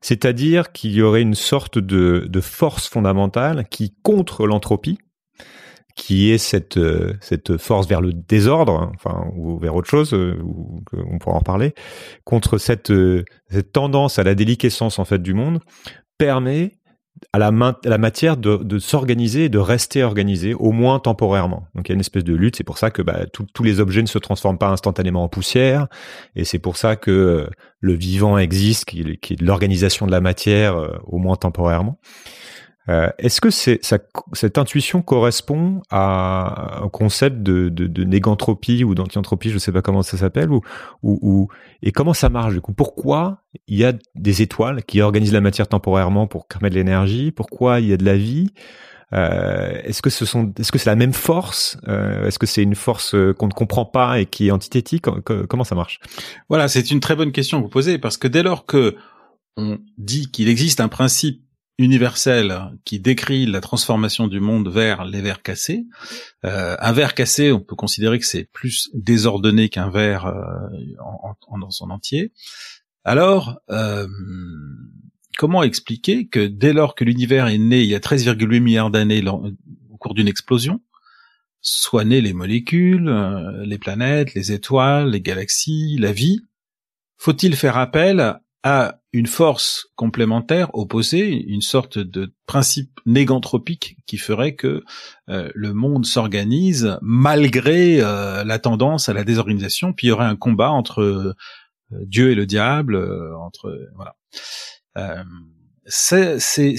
C'est-à-dire qu'il y aurait une sorte de, force fondamentale qui, contre l'entropie, qui est cette, euh, force vers le désordre, hein, enfin, ou vers autre chose, euh, on pourra en reparler, contre cette, euh, cette tendance à la déliquescence en fait du monde, permet à la, la matière de, de s'organiser et de rester organisée, au moins temporairement. Donc il y a une espèce de lutte, c'est pour ça que bah, tous les objets ne se transforment pas instantanément en poussière, et c'est pour ça que euh, le vivant existe, qui, qui est l'organisation de la matière, euh, au moins temporairement. Euh, est-ce que c'est, cette intuition correspond à un concept de, de, de négantropie ou d'antientropie, je ne sais pas comment ça s'appelle, ou, ou, et comment ça marche du coup? Pourquoi il y a des étoiles qui organisent la matière temporairement pour créer de l'énergie? Pourquoi il y a de la vie? Euh, est-ce que ce sont, est-ce que c'est la même force? Euh, Est-ce que c'est une force qu'on ne comprend pas et qui est antithétique? Comment ça marche? Voilà, c'est une très bonne question que vous posez parce que dès lors que on dit qu'il existe un principe universel qui décrit la transformation du monde vers les verres cassés. Euh, un verre cassé, on peut considérer que c'est plus désordonné qu'un verre euh, en, dans son entier. Alors, euh, comment expliquer que dès lors que l'univers est né il y a 13,8 milliards d'années au cours d'une explosion, soient nées les molécules, les planètes, les étoiles, les galaxies, la vie, faut-il faire appel à une force complémentaire opposée, une sorte de principe négantropique qui ferait que euh, le monde s'organise malgré euh, la tendance à la désorganisation, puis il y aurait un combat entre euh, Dieu et le diable, entre voilà. c'est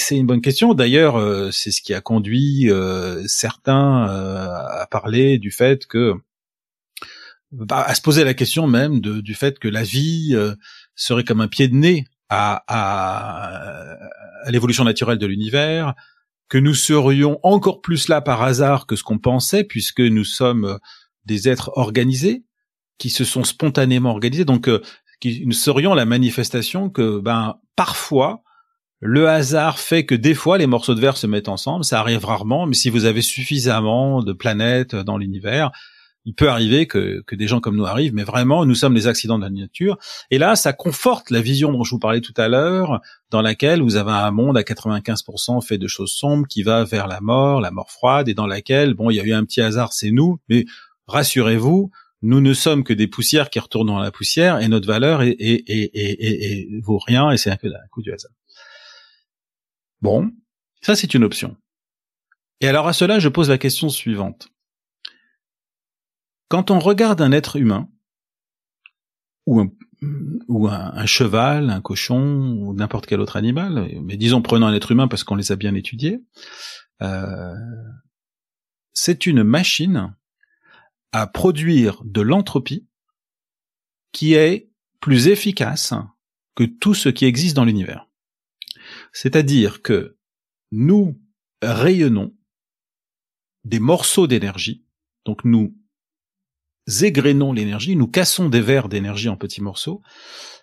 une bonne question. D'ailleurs, c'est ce qui a conduit certains à parler du fait que bah, à se poser la question même du fait que la vie serait comme un pied de nez à, à, à l'évolution naturelle de l'univers, que nous serions encore plus là par hasard que ce qu'on pensait, puisque nous sommes des êtres organisés, qui se sont spontanément organisés, donc euh, nous serions la manifestation que, ben, parfois, le hasard fait que des fois les morceaux de verre se mettent ensemble, ça arrive rarement, mais si vous avez suffisamment de planètes dans l'univers, il peut arriver que, que des gens comme nous arrivent, mais vraiment, nous sommes les accidents de la nature. Et là, ça conforte la vision dont je vous parlais tout à l'heure, dans laquelle vous avez un monde à 95% fait de choses sombres, qui va vers la mort, la mort froide, et dans laquelle, bon, il y a eu un petit hasard, c'est nous, mais rassurez-vous, nous ne sommes que des poussières qui retournent dans la poussière, et notre valeur est, est, est, vaut rien, et c'est un, un coup du hasard. Bon, ça c'est une option. Et alors à cela, je pose la question suivante. Quand on regarde un être humain, ou un, cheval, un cochon ou n'importe quel autre animal, mais disons prenons un être humain parce qu'on les a bien étudiés, euh, c'est une machine à produire de l'entropie qui est plus efficace que tout ce qui existe dans l'univers. C'est-à-dire que nous rayonnons des morceaux d'énergie, donc nous égrénons l'énergie, nous cassons des verres d'énergie en petits morceaux,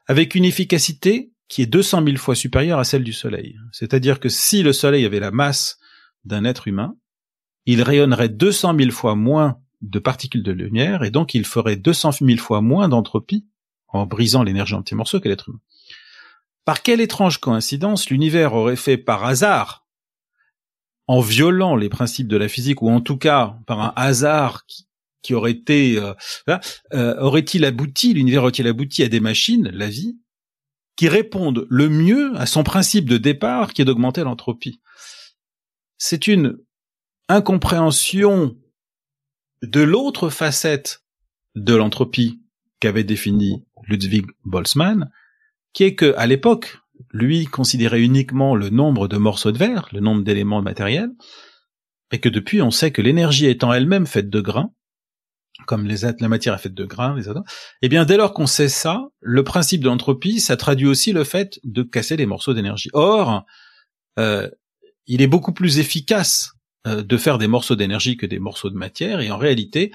avec une efficacité qui est 200 000 fois supérieure à celle du Soleil. C'est-à-dire que si le Soleil avait la masse d'un être humain, il rayonnerait 200 000 fois moins de particules de lumière et donc il ferait 200 000 fois moins d'entropie en brisant l'énergie en petits morceaux que l'être humain. Par quelle étrange coïncidence l'univers aurait fait par hasard, en violant les principes de la physique, ou en tout cas par un hasard qui, aurait été, euh, euh, aurait-il abouti, l'univers aurait-il abouti à des machines, la vie, qui répondent le mieux à son principe de départ, qui est d'augmenter l'entropie? C'est une incompréhension de l'autre facette de l'entropie qu'avait défini Ludwig Boltzmann, qui est que à l'époque, lui considérait uniquement le nombre de morceaux de verre, le nombre d'éléments matériels, et que depuis on sait que l'énergie étant elle-même faite de grains, comme les la matière est faite de grains, les atomes, eh bien dès lors qu'on sait ça, le principe de l'entropie, ça traduit aussi le fait de casser des morceaux d'énergie. Or, euh, il est beaucoup plus efficace euh, de faire des morceaux d'énergie que des morceaux de matière, et en réalité,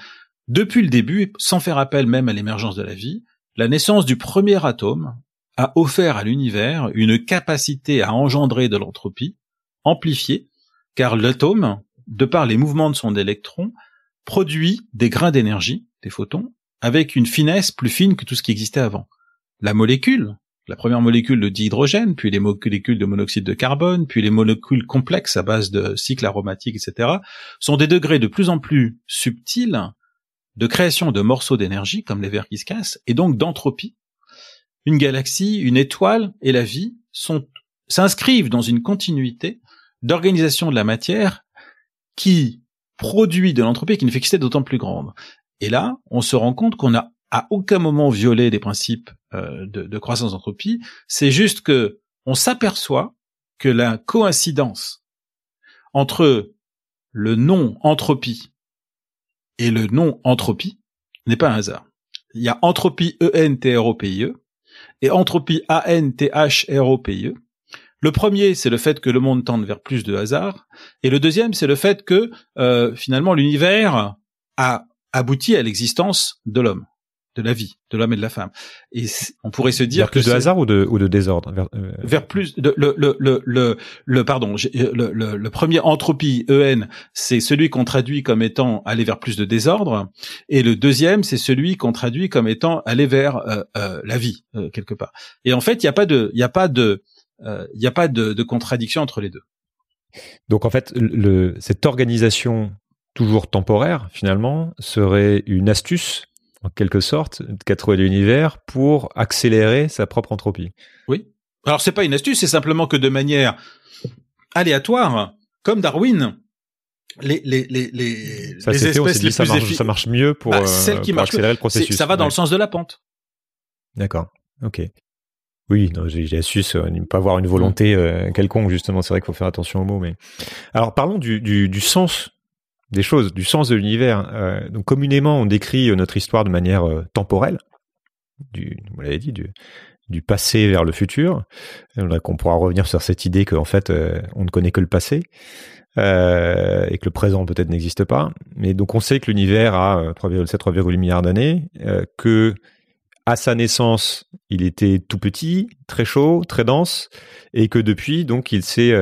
depuis le début, sans faire appel même à l'émergence de la vie, la naissance du premier atome a offert à l'univers une capacité à engendrer de l'entropie amplifiée, car l'atome, de par les mouvements de son électron, produit des grains d'énergie, des photons, avec une finesse plus fine que tout ce qui existait avant. La molécule, la première molécule de dihydrogène, puis les molécules de monoxyde de carbone, puis les molécules complexes à base de cycles aromatiques, etc., sont des degrés de plus en plus subtils de création de morceaux d'énergie, comme les vers qui se cassent, et donc d'entropie, une galaxie, une étoile et la vie s'inscrivent dans une continuité d'organisation de la matière qui produit de l'entropie qui une efficacité d'autant plus grande. Et là, on se rend compte qu'on n'a à aucun moment violé des principes euh, de, croissance d'entropie. C'est juste que on s'aperçoit que la coïncidence entre le nom entropie et le nom entropie n'est pas un hasard. Il y a entropie E-N-T-R-O-P-I-E et entropie A-N-T-H-R-O-P-I-E. Le premier, c'est le fait que le monde tende vers plus de hasard, et le deuxième, c'est le fait que euh, finalement l'univers a abouti à l'existence de l'homme de la vie de l'homme et de la femme. Et on pourrait se dire vers plus de hasard ou de ou de désordre vers, euh, plus de, le, le le le le pardon euh, le, le, le premier entropie en c'est celui qu'on traduit comme étant aller vers plus de désordre et le deuxième c'est celui qu'on traduit comme étant aller vers euh, euh la vie quelque part. Et en fait il y a pas de il y a pas de il y a pas de, de contradiction entre les deux. Donc en fait le cette organisation toujours temporaire finalement serait une astuce en quelque sorte, qu'a trouvé l'univers pour accélérer sa propre entropie. Oui. Alors c'est pas une astuce, c'est simplement que de manière aléatoire, comme Darwin, les les les les, ça, les espèces les plus marche, ça marche mieux pour, bah, euh, qui accélérer le processus. Ça va dans le sens de la pente. D'accord. Ok. Oui, j'ai su ne pas avoir une volonté euh, quelconque justement. C'est vrai qu'il faut faire attention aux mots, mais alors parlons du, du, du sens des choses, du sens de l'univers. Euh, donc communément, on décrit euh, notre histoire de manière euh, temporelle, du, vous l'avez dit, du, du passé vers le futur. On pourra revenir sur cette idée qu'en fait, on ne connaît que le passé et que le présent peut-être n'existe pas. Mais donc on sait que l'univers a 3,7, 3,8 milliards d'années, que à sa naissance, il était tout petit, très chaud, très dense, et que depuis, donc, il s'est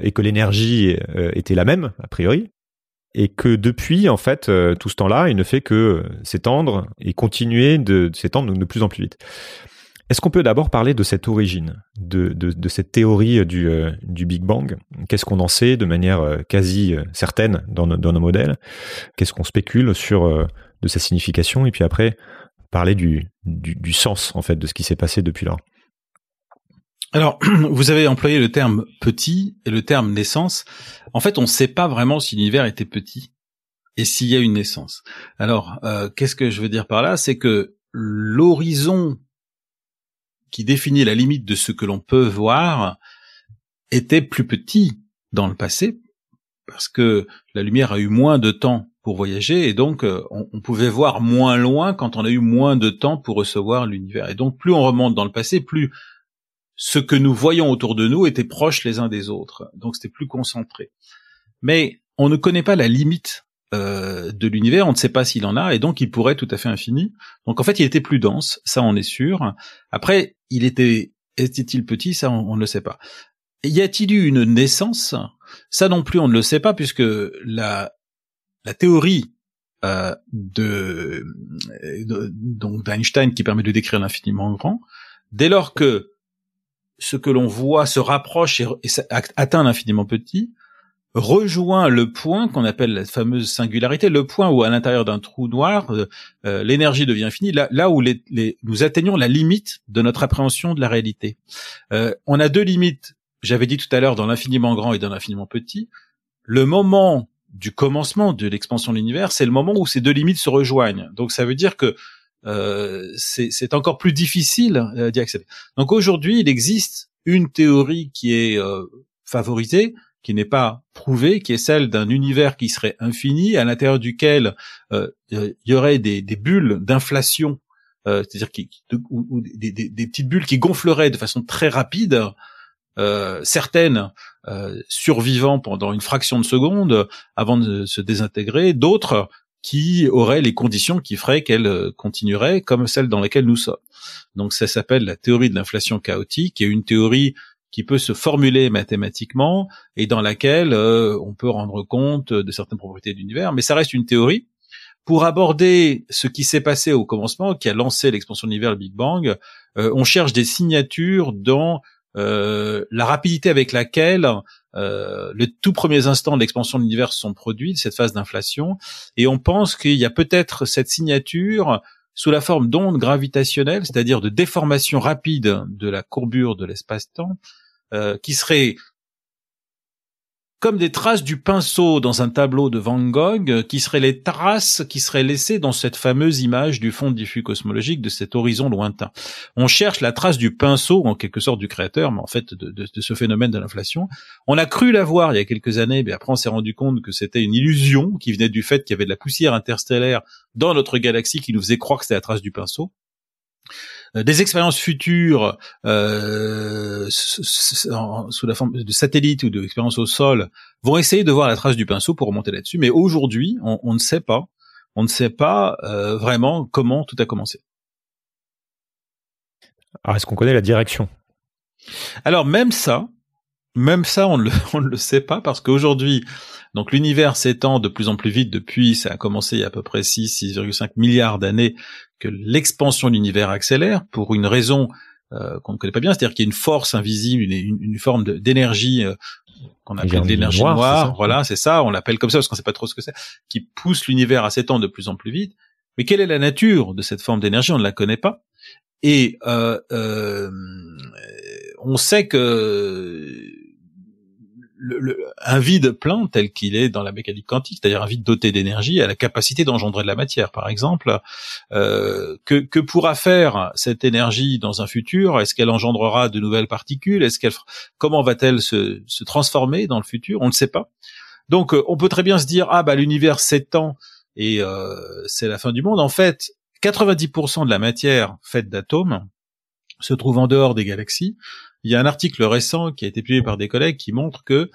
et que l'énergie était la même a priori, et que depuis, en fait, euh, tout ce temps-là, il ne fait que euh, s'étendre et continuer de, s'étendre de plus en plus vite. Est-ce qu'on peut d'abord parler de cette origine, de, de, de cette théorie du, euh, du Big Bang? Qu'est-ce qu'on en sait de manière quasi certaine dans, dans nos modèles? Qu'est-ce qu'on spécule sur de sa signification? Et puis après, parler du, du, sens, en fait, de ce qui s'est passé depuis là. Alors, vous avez employé le terme petit et le terme naissance. En fait, on ne sait pas vraiment si l'univers était petit et s'il y a une naissance. Alors, euh, qu'est-ce que je veux dire par là? C'est que l'horizon qui définit la limite de ce que l'on peut voir était plus petit dans le passé parce que la lumière a eu moins de temps pour voyager et donc euh, on, pouvait voir moins loin quand on a eu moins de temps pour recevoir l'univers. Et donc plus on remonte dans le passé, plus ce que nous voyons autour de nous était proche les uns des autres. Donc c'était plus concentré. Mais on ne connaît pas la limite euh, de l'univers, on ne sait pas s'il en a, et donc il pourrait tout à fait infini. Donc en fait, il était plus dense, ça on est sûr. Après, il était était-il petit, ça on, on ne le sait pas. Y a-t-il eu une naissance? Ça non plus, on ne le sait pas, puisque la la théorie euh, de, donc d'Einstein qui permet de décrire l'infiniment grand, dès lors que ce que l'on voit se rapproche et, atteint l'infiniment petit, rejoint le point qu'on appelle la fameuse singularité, le point où à l'intérieur d'un trou noir, euh, euh, l'énergie devient infinie, là, où nous atteignons la limite de notre appréhension de la réalité. on a deux limites, j'avais dit tout à l'heure, dans l'infiniment grand et dans l'infiniment petit. Le moment du commencement de l'expansion de l'univers, c'est le moment où ces deux limites se rejoignent. Donc ça veut dire que euh, c'est encore plus difficile euh, d'y accéder. Donc aujourd'hui, il existe une théorie qui est euh, favorisée, qui n'est pas prouvée, qui est celle d'un univers qui serait infini, à l'intérieur duquel euh, il y aurait des, bulles d'inflation, c'est-à-dire des, des, petites bulles qui gonfleraient de façon très rapide, certaines euh, survivant pendant une fraction de seconde avant de se désintégrer, d'autres qui auraient les conditions qui feraient qu'elles euh, continueraient comme celles dans lesquelles nous sommes. Donc ça s'appelle la théorie de l'inflation chaotique, et une théorie qui peut se formuler mathématiquement et dans laquelle euh, on peut rendre compte de certaines propriétés de l'univers, mais ça reste une théorie. Pour aborder ce qui s'est passé au commencement, qui a lancé l'expansion de l'univers, le Big Bang, on cherche des signatures dans euh, la rapidité avec laquelle euh, les tout premiers instants de l'expansion de l'univers sont produits, cette phase d'inflation, et on pense qu'il y a peut-être cette signature sous la forme d'ondes gravitationnelles, c'est-à-dire de déformation rapide de la courbure de l'espace-temps, euh, qui serait comme des traces du pinceau dans un tableau de Van Gogh, qui seraient les traces qui seraient laissées dans cette fameuse image du fond diffus cosmologique de cet horizon lointain. On cherche la trace du pinceau, en quelque sorte du créateur, mais en fait de ce phénomène de l'inflation. On a cru la voir il y a quelques années, mais après on s'est rendu compte que c'était une illusion qui venait du fait qu'il y avait de la poussière interstellaire dans notre galaxie qui nous faisait croire que c'était la trace du pinceau. Euh, des expériences futures euh, sous la forme de satellites ou d'expériences au sol vont essayer de voir la trace du pinceau pour remonter là-dessus. Mais aujourd'hui, on, ne sait pas, on ne sait pas euh, vraiment comment tout a commencé. Alors, est-ce qu'on connaît la direction? Alors, même ça, même ça, on ne le, on ne le sait pas parce qu'aujourd'hui, donc l'univers s'étend de plus en plus vite depuis, ça a commencé il y a à peu près 6, 6,5 milliards d'années que l'expansion de l'univers accélère pour une raison euh, qu'on ne connaît pas bien, c'est-à-dire qu'il y a une force invisible, une, une, forme d'énergie euh, qu'on appelle l'énergie noire, voilà, c'est ça, on l'appelle comme ça parce qu'on sait pas trop ce que c'est, qui pousse l'univers à s'étendre de plus en plus vite. Mais quelle est la nature de cette forme d'énergie? On ne la connaît pas. Et euh, euh on sait que un vide plein tel qu'il est dans la mécanique quantique, c'est-à-dire un vide doté d'énergie, a la capacité d'engendrer de la matière, par exemple. Euh, que, pourra faire cette énergie dans un futur? Est-ce qu'elle engendrera de nouvelles particules? Est-ce qu'elle comment va-t-elle se, se transformer dans le futur? On ne sait pas. Donc, euh, on peut très bien se dire ah bah l'univers s'étend et euh, c'est la fin du monde. En fait, 90% de la matière faite d'atomes se trouve en dehors des galaxies. Il y a un article récent qui a été publié par des collègues qui montre que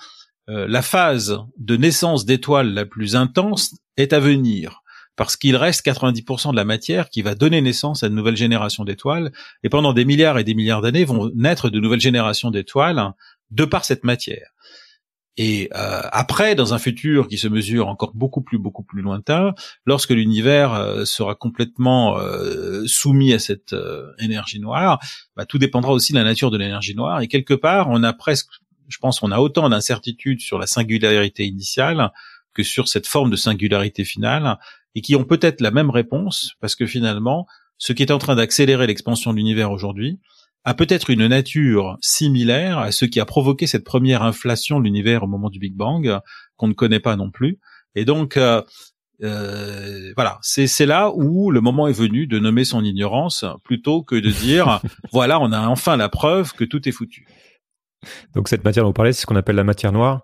euh, la phase de naissance d'étoiles la plus intense est à venir parce qu'il reste 90% de la matière qui va donner naissance à une nouvelle génération d'étoiles, et pendant des milliards et des milliards d'années vont naître de nouvelles générations d'étoiles de par cette matière. Et euh, après, dans un futur qui se mesure encore beaucoup plus beaucoup plus lointain, lorsque l'univers euh, sera complètement euh, soumis à cette énergie noire, bah, tout dépendra aussi de la nature de l'énergie noire. Et quelque part, on a presque, je pense, on a autant d'incertitudes sur la singularité initiale que sur cette forme de singularité finale, et qui ont peut-être la même réponse, parce que finalement, ce qui est en train d'accélérer l'expansion de l'univers aujourd'hui, a peut-être une nature similaire à ce qui a provoqué cette première inflation de l'univers au moment du Big Bang, qu'on ne connaît pas non plus. Et donc, euh, euh, voilà, c'est c'est là où le moment est venu de nommer son ignorance plutôt que de dire voilà, on a enfin la preuve que tout est foutu. Donc cette matière dont vous parlez, c'est ce qu'on appelle la matière noire.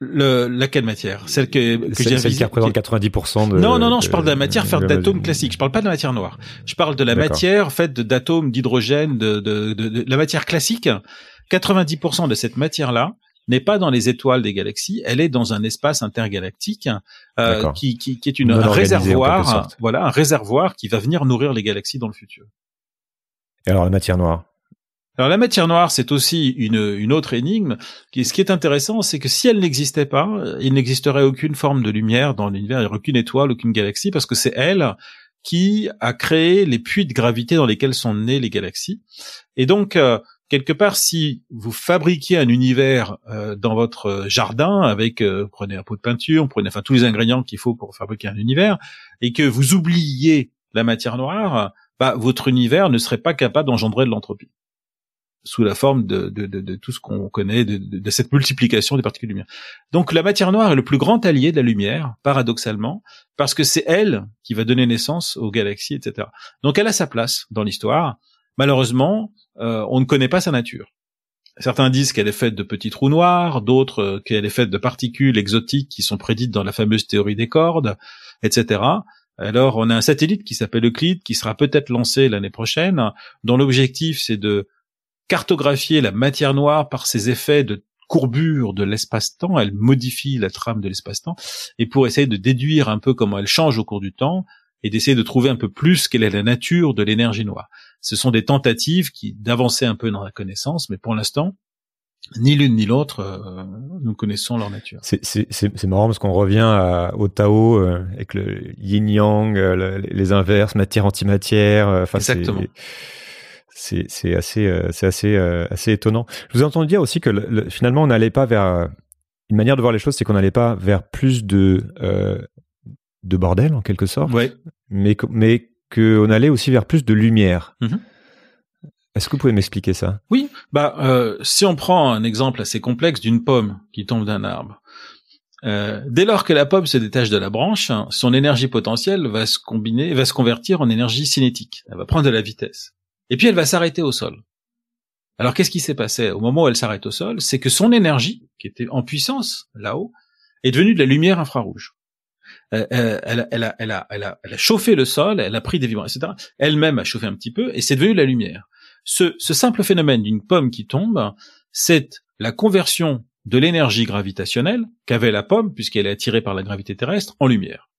Le, laquelle matière? Celle que, que j'ai Celle qui représente 90% de... Non, non, non, je parle de la matière faite d'atomes classiques. Je parle pas de la matière noire. Je parle de la matière faite d'atomes, d'hydrogène, de, de, de, de, la matière classique. 90% de cette matière-là n'est pas dans les étoiles des galaxies, elle est dans un espace intergalactique euh, qui, qui, qui, est une, un réservoir, voilà, un réservoir qui va venir nourrir les galaxies dans le futur. Et alors la matière noire? Alors la matière noire, c'est aussi une, une autre énigme. Ce qui est intéressant, c'est que si elle n'existait pas, il n'existerait aucune forme de lumière dans l'univers, aucune étoile, aucune galaxie, parce que c'est elle qui a créé les puits de gravité dans lesquels sont nées les galaxies. Et donc, euh, quelque part, si vous fabriquiez un univers euh, dans votre jardin avec, euh, prenez un pot de peinture, prenez enfin tous les ingrédients qu'il faut pour fabriquer un univers, et que vous oubliez la matière noire, bah, votre univers ne serait pas capable d'engendrer de l'entropie sous la forme de, de, de, de tout ce qu'on connaît, de, cette multiplication des particules de lumière. Donc la matière noire est le plus grand allié de la lumière, paradoxalement, parce que c'est elle qui va donner naissance aux galaxies, etc. Donc elle a sa place dans l'histoire. Malheureusement, euh, on ne connaît pas sa nature. Certains disent qu'elle est faite de petits trous noirs, d'autres euh, qu'elle est faite de particules exotiques qui sont prédites dans la fameuse théorie des cordes, etc. Alors, on a un satellite qui s'appelle Euclide, qui sera peut-être lancé l'année prochaine, dont l'objectif c'est de cartographier la matière noire par ses effets de courbure de l'espace-temps, elle modifie la trame de l'espace-temps, et pour essayer de déduire un peu comment elle change au cours du temps, et d'essayer de trouver un peu plus quelle est la nature de l'énergie noire. Ce sont des tentatives qui d'avancer un peu dans la connaissance, mais pour l'instant, ni l'une ni l'autre, euh, nous connaissons leur nature. C'est marrant parce qu'on revient à, au Tao euh, avec le yin-yang, euh, les inverses, matière-antimatière. Exactement c'est assez euh, c'est assez euh, assez étonnant. Je vous ai entendu dire aussi que finalement on n'allait pas vers une manière de voir les choses, c'est qu'on n'allait pas vers plus de euh, de bordel en quelque sorte, ouais. mais mais qu'on allait aussi vers plus de lumière. Mm-hmm. Est-ce que vous pouvez m'expliquer ça? Oui, bah euh, si on prend un exemple assez complexe d'une pomme qui tombe d'un arbre, euh, dès lors que la pomme se détache de la branche, son énergie potentielle va se combiner, va se convertir en énergie cinétique. Elle va prendre de la vitesse. Et puis elle va s'arrêter au sol. Alors qu'est-ce qui s'est passé au moment où elle s'arrête au sol? C'est que son énergie, qui était en puissance là-haut, est devenue de la lumière infrarouge. Elle, a, chauffé le sol, elle a pris des vibrations, etc. Elle-même a chauffé un petit peu, et c'est devenu de la lumière. Ce, ce simple phénomène d'une pomme qui tombe, c'est la conversion de l'énergie gravitationnelle qu'avait la pomme, puisqu'elle est attirée par la gravité terrestre, en lumière.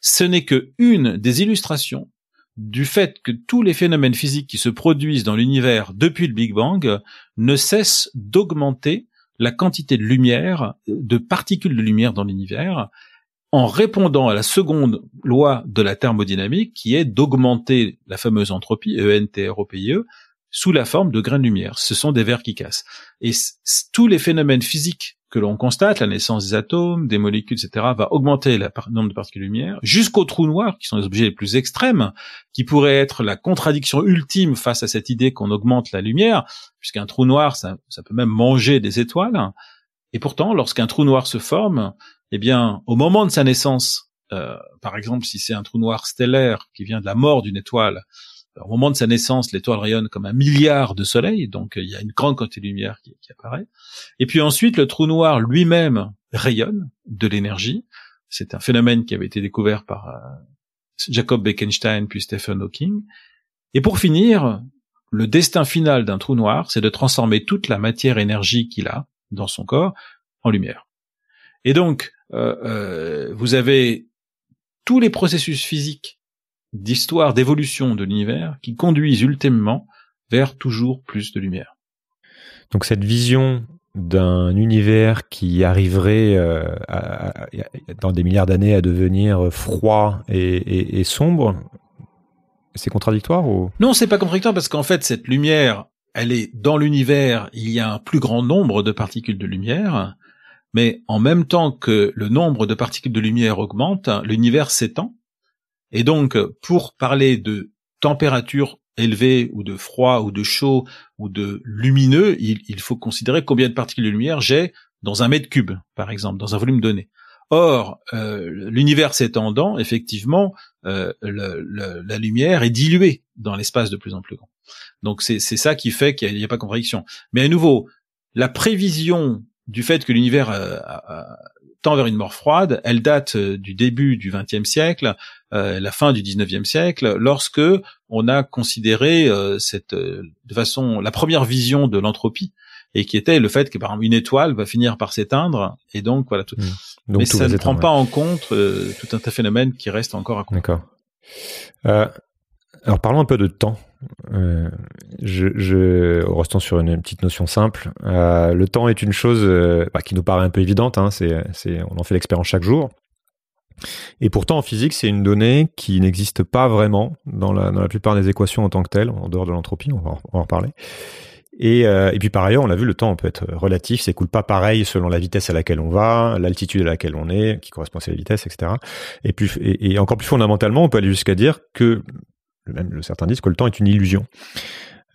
Ce n'est que une des illustrations du fait que tous les phénomènes physiques qui se produisent dans l'univers depuis le Big Bang ne cessent d'augmenter la quantité de lumière, de particules de lumière dans l'univers, en répondant à la seconde loi de la thermodynamique qui est d'augmenter la fameuse entropie, E-N-T-R-O-P-I-E, sous la forme de grains de lumière. Ce sont des vers qui cassent. Et tous les phénomènes physiques que l'on constate, la naissance des atomes, des molécules, etc., va augmenter le nombre de particules lumière, jusqu'aux trous noirs, qui sont les objets les plus extrêmes, qui pourraient être la contradiction ultime face à cette idée qu'on augmente la lumière, puisqu'un trou noir, ça, ça, peut même manger des étoiles. Et pourtant, lorsqu'un trou noir se forme, eh bien, au moment de sa naissance, euh, par exemple, si c'est un trou noir stellaire qui vient de la mort d'une étoile, au moment de sa naissance, l'étoile rayonne comme un milliard de soleils, donc euh, il y a une grande quantité de lumière qui, apparaît. Et puis ensuite, le trou noir lui-même rayonne de l'énergie. C'est un phénomène qui avait été découvert par euh, Jacob Bekenstein puis Stephen Hawking. Et pour finir, le destin final d'un trou noir, c'est de transformer toute la matière-énergie qu'il a dans son corps en lumière. Et donc, euh, vous avez tous les processus physiques d'histoire, d'évolution de l'univers qui conduisent ultimement vers toujours plus de lumière. Donc cette vision d'un univers qui arriverait euh, dans des milliards d'années à devenir froid et, sombre, c'est contradictoire ou? Non, c'est pas contradictoire parce qu'en fait cette lumière, elle est dans l'univers, il y a un plus grand nombre de particules de lumière, mais en même temps que le nombre de particules de lumière augmente, l'univers s'étend et donc, pour parler de température élevée ou de froid ou de chaud ou de lumineux, il, faut considérer combien de particules de lumière j'ai dans un mètre cube, par exemple, dans un volume donné. Or, euh, l'univers s'étendant, effectivement, euh, la lumière est diluée dans l'espace de plus en plus grand. Donc c'est ça qui fait qu'il n'y a, pas de contradiction. Mais à nouveau, la prévision du fait que l'univers euh, tend vers une mort froide, elle date du début du XXe siècle, euh, la fin du XIXe siècle, lorsque on a considéré cette de façon la première vision de l'entropie et qui était le fait que par exemple une étoile va finir par s'éteindre et donc voilà tout. Mmh. Mais ça ne prend pas en compte tout un tas de phénomènes qui restent encore à comprendre. D'accord. alors parlons un peu de temps. Euh, je, je, restant sur une, petite notion simple, euh, le temps est une chose euh, bah, qui nous paraît un peu évidente. Hein, c'est, c'est, on en fait l'expérience chaque jour. Et pourtant, en physique, c'est une donnée qui n'existe pas vraiment dans la, plupart des équations en tant que telles, en dehors de l'entropie. On va, en, reparler. Et, euh, et, puis par ailleurs, on l'a vu, le temps peut être relatif, s'écoule pas pareil selon la vitesse à laquelle on va, l'altitude à laquelle on est, qui correspond à la vitesse, etc. Et, encore plus fondamentalement, on peut aller jusqu'à dire que même certains disent que le temps est une illusion.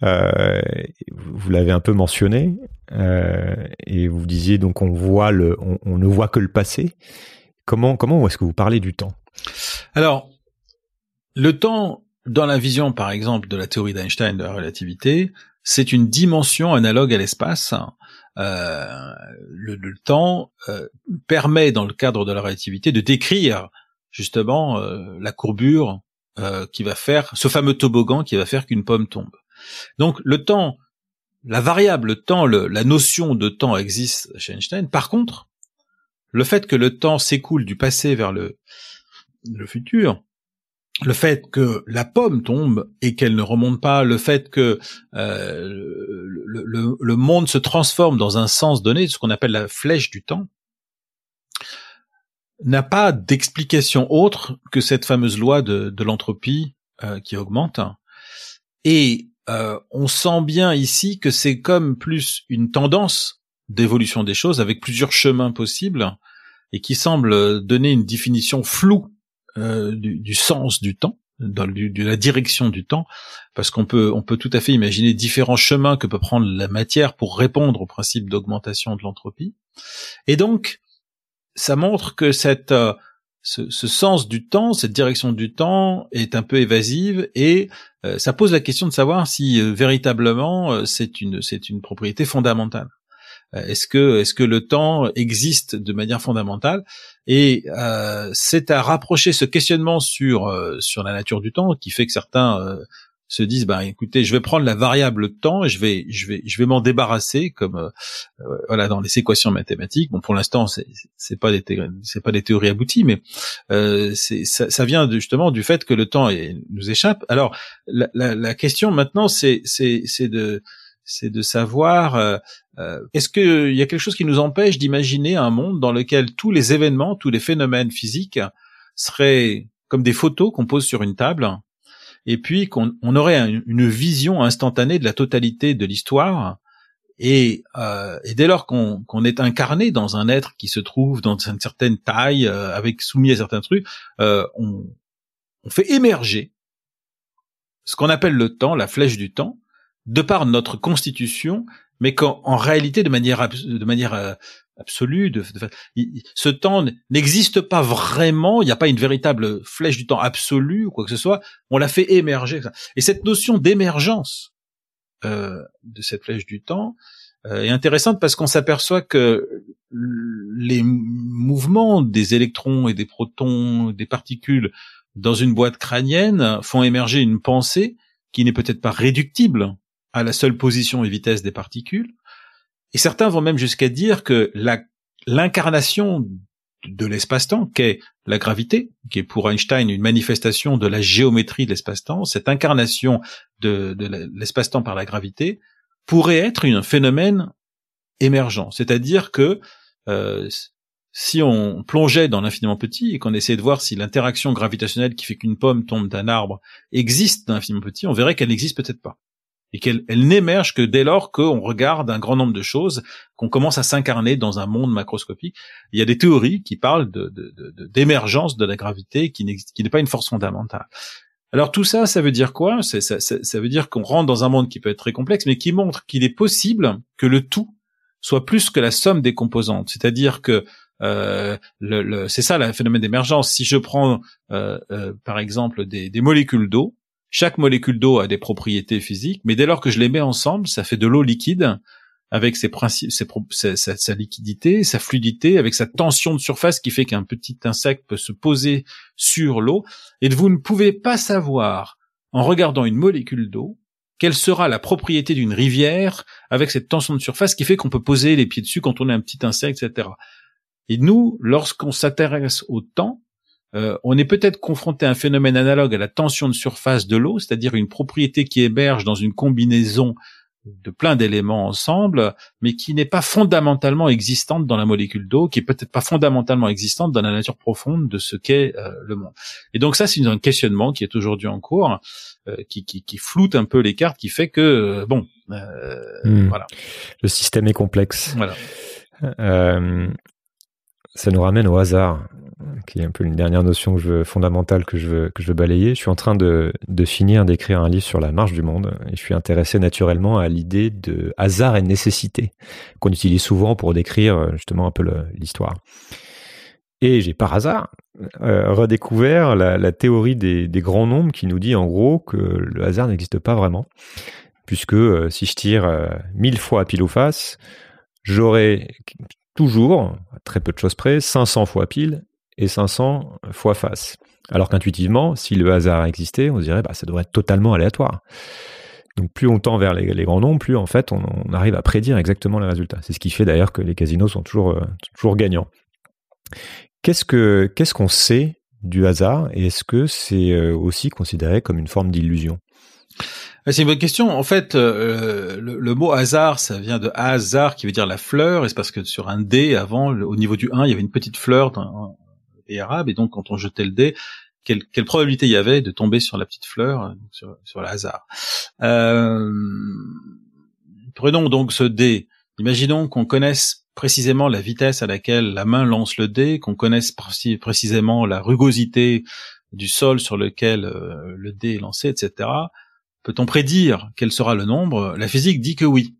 Euh, vous l'avez un peu mentionné, euh, et vous disiez donc on voit le, on, ne voit que le passé. Comment comment est-ce que vous parlez du temps? Alors, le temps dans la vision, par exemple, de la théorie d'Einstein de la relativité, c'est une dimension analogue à l'espace. Euh, le, temps euh, permet, dans le cadre de la relativité, de décrire justement euh, la courbure qui va faire ce fameux toboggan qui va faire qu'une pomme tombe. Donc le temps, la variable temps, la notion de temps existe chez Einstein. Par contre, le fait que le temps s'écoule du passé vers le, futur, le fait que la pomme tombe et qu'elle ne remonte pas, le fait que euh, le, monde se transforme dans un sens donné, ce qu'on appelle la flèche du temps, n'a pas d'explication autre que cette fameuse loi de, de l'entropie euh, qui augmente. Et euh, on sent bien ici que c'est comme plus une tendance d'évolution des choses avec plusieurs chemins possibles et qui semble donner une définition floue euh, du, sens du temps, de la direction du temps, parce qu'on peut on peut tout à fait imaginer différents chemins que peut prendre la matière pour répondre au principe d'augmentation de l'entropie. Et donc ça montre que cette euh, ce, sens du temps, cette direction du temps est un peu évasive et euh, ça pose la question de savoir si véritablement c'est une c'est une propriété fondamentale. Est-ce que est-ce que le temps existe de manière fondamentale et c'est à rapprocher ce questionnement sur sur la nature du temps qui fait que certains se disent bah écoutez je vais prendre la variable temps et je vais je vais je vais m'en débarrasser comme euh, euh, voilà dans les équations mathématiques. Bon pour l'instant c'est c'est pas des c'est pas des théories abouties mais euh, ça, ça, vient justement du fait que le temps nous échappe. Alors la, la, la question maintenant c'est c'est c'est de c'est de savoir euh, euh est-ce qu'il y a quelque chose qui nous empêche d'imaginer un monde dans lequel tous les événements, tous les phénomènes physiques seraient comme des photos qu'on pose sur une table et puis qu'on on aurait une vision instantanée de la totalité de l'histoire. Et, euh, et, dès lors qu'on est incarné dans un être qui se trouve dans une certaine taille, euh, avec soumis à certains trucs, euh, on, on fait émerger ce qu'on appelle le temps, la flèche du temps, de par notre constitution, mais qu'en réalité, de manière, euh, absolue. Ce temps n'existe pas vraiment. Il n'y a pas une véritable flèche du temps absolue ou quoi que ce soit. On l'a fait émerger. Et cette notion d'émergence euh, de cette flèche du temps euh, est intéressante parce qu'on s'aperçoit que les mouvements des électrons et des protons, des particules dans une boîte crânienne font émerger une pensée qui n'est peut-être pas réductible à la seule position et vitesse des particules, et certains vont même jusqu'à dire que l'incarnation de l'espace-temps, qu'est la gravité, qui est pour Einstein une manifestation de la géométrie de l'espace-temps, cette incarnation de, l'espace-temps par la gravité, pourrait être un phénomène émergent. C'est-à-dire que euh, si on plongeait dans l'infiniment petit et qu'on essayait de voir si l'interaction gravitationnelle qui fait qu'une pomme tombe d'un arbre existe dans l'infiniment petit, on verrait qu'elle n'existe peut-être pas et qu'elle n'émerge que dès lors qu'on regarde un grand nombre de choses, qu'on commence à s'incarner dans un monde macroscopique. Il y a des théories qui parlent d'émergence de, de, de, la gravité qui n'est pas une force fondamentale. Alors tout ça, ça veut dire quoi? Ça, ça, ça, veut dire qu'on rentre dans un monde qui peut être très complexe, mais qui montre qu'il est possible que le tout soit plus que la somme des composantes. C'est-à-dire que Euh, le, c'est ça le phénomène d'émergence. Si je prends euh, euh, par exemple des, des molécules d'eau, chaque molécule d'eau a des propriétés physiques, mais dès lors que je les mets ensemble, ça fait de l'eau liquide avec ses principes, sa, sa, liquidité, sa fluidité, avec sa tension de surface qui fait qu'un petit insecte peut se poser sur l'eau. Et vous ne pouvez pas savoir, en regardant une molécule d'eau, quelle sera la propriété d'une rivière avec cette tension de surface qui fait qu'on peut poser les pieds dessus quand on est un petit insecte, etc. Et nous, lorsqu'on s'intéresse au temps, euh, on est peut-être confronté à un phénomène analogue à la tension de surface de l'eau, c'est-à-dire une propriété qui émerge dans une combinaison de plein d'éléments ensemble, mais qui n'est pas fondamentalement existante dans la molécule d'eau, qui est peut-être pas fondamentalement existante dans la nature profonde de ce qu'est euh, le monde. Et donc ça, c'est un questionnement qui est aujourd'hui en cours, euh, qui, qui, qui, floute un peu les cartes, qui fait que euh, bon, hmm. voilà. Le système est complexe. Voilà. ça nous ramène au hasard qui est un peu une dernière notion fondamentale que je veux, que je veux balayer. Je suis en train de, finir d'écrire un livre sur la marche du monde et je suis intéressé naturellement à l'idée de hasard et nécessité qu'on utilise souvent pour décrire justement un peu l'histoire. Et j'ai par hasard euh, redécouvert la, théorie des, des, grands nombres qui nous dit en gros que le hasard n'existe pas vraiment, puisque euh, si je tire euh, mille fois à pile ou face, j'aurai toujours, à très peu de choses près, 500 fois pile et 500 fois face. Alors qu'intuitivement, si le hasard existait, on se dirait bah ça devrait être totalement aléatoire. Donc plus on tend vers les, grands nombres, plus en fait on, arrive à prédire exactement les résultats. C'est ce qui fait d'ailleurs que les casinos sont toujours, euh, toujours gagnants. Qu'est-ce que qu'est-ce qu'on sait du hasard et est-ce que c'est euh, aussi considéré comme une forme d'illusion? C'est une bonne question. En fait, euh, le, mot hasard, ça vient de hasard, qui veut dire la fleur, et c'est parce que sur un dé, avant, au niveau du 1, il y avait une petite fleur dans, et arabe, et donc quand on jetait le dé, quelle, quelle probabilité il y avait de tomber sur la petite fleur, euh, sur, sur le hasard. Euh, prenons donc ce dé. Imaginons qu'on connaisse précisément la vitesse à laquelle la main lance le dé, qu'on connaisse précisément la rugosité du sol sur lequel euh, le dé est lancé, etc. Peut-on prédire quel sera le nombre? La physique dit que oui.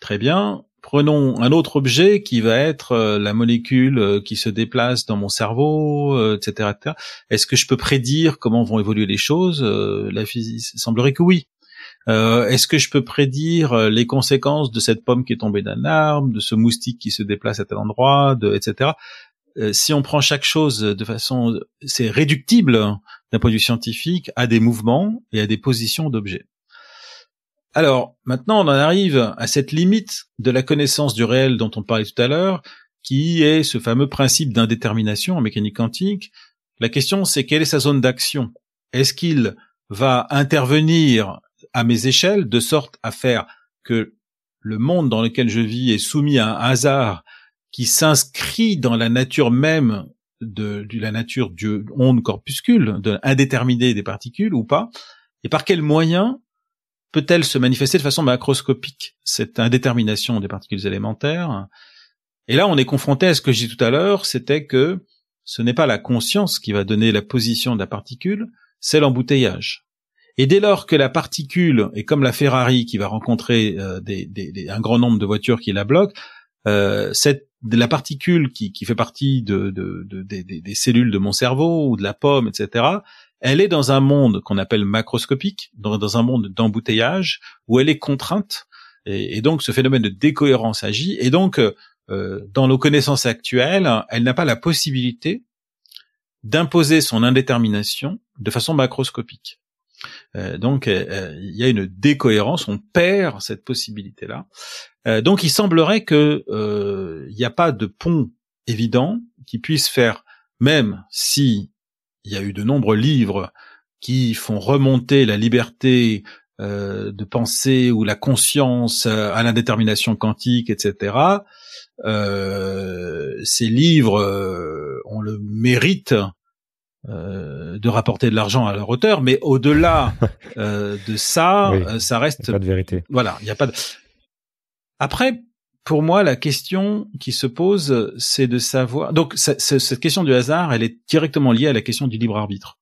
Très bien. Prenons un autre objet qui va être euh, la molécule euh, qui se déplace dans mon cerveau, etc., euh, Est-ce que je peux prédire comment vont évoluer les choses La physique? Semblerait que oui. Est-ce que je peux prédire les conséquences de cette pomme qui est tombée d'un arbre, de ce moustique qui se déplace à tel endroit, etc. si on prend chaque chose de façon, c'est réductible d'un point de vue scientifique à des mouvements et à des positions d'objets. Alors, maintenant, on en arrive à cette limite de la connaissance du réel dont on parlait tout à l'heure, qui est ce fameux principe d'indétermination en mécanique quantique. La question, c'est quelle est sa zone d'action? Est-ce qu'il va intervenir à mes échelles de sorte à faire que le monde dans lequel je vis est soumis à un hasard qui s'inscrit dans la nature même de, la nature du onde corpuscule, de indéterminé des particules ou pas, et par quels moyens peut-elle se manifester de façon macroscopique, cette indétermination des particules élémentaires Et là, on est confronté à ce que j'ai dit tout à l'heure, c'était que ce n'est pas la conscience qui va donner la position de la particule, c'est l'embouteillage. Et dès lors que la particule est comme la Ferrari qui va rencontrer euh, un grand nombre de voitures qui la bloquent, euh, la particule qui, fait partie de, des cellules de mon cerveau ou de la pomme, etc., elle est dans un monde qu'on appelle macroscopique, dans, un monde d'embouteillage où elle est contrainte, et, donc ce phénomène de décohérence agit, et donc euh, dans nos connaissances actuelles, elle n'a pas la possibilité d'imposer son indétermination de façon macroscopique. Euh, donc euh, il y a une décohérence, on perd cette possibilité-là. donc il semblerait que il n'y a pas de pont évident qui puisse faire, même si il y a eu de nombreux livres qui font remonter la liberté euh, de penser ou la conscience euh, à l'indétermination quantique, etc. Euh, ces livres euh, ont le mérite euh, de rapporter de l'argent à leur auteur, mais au-delà de ça, ça reste pas de vérité. Voilà, il n'y a pas de. Après, pour moi, la question qui se pose, c'est de savoir. Donc, cette question du hasard, elle est directement liée à la question du libre arbitre.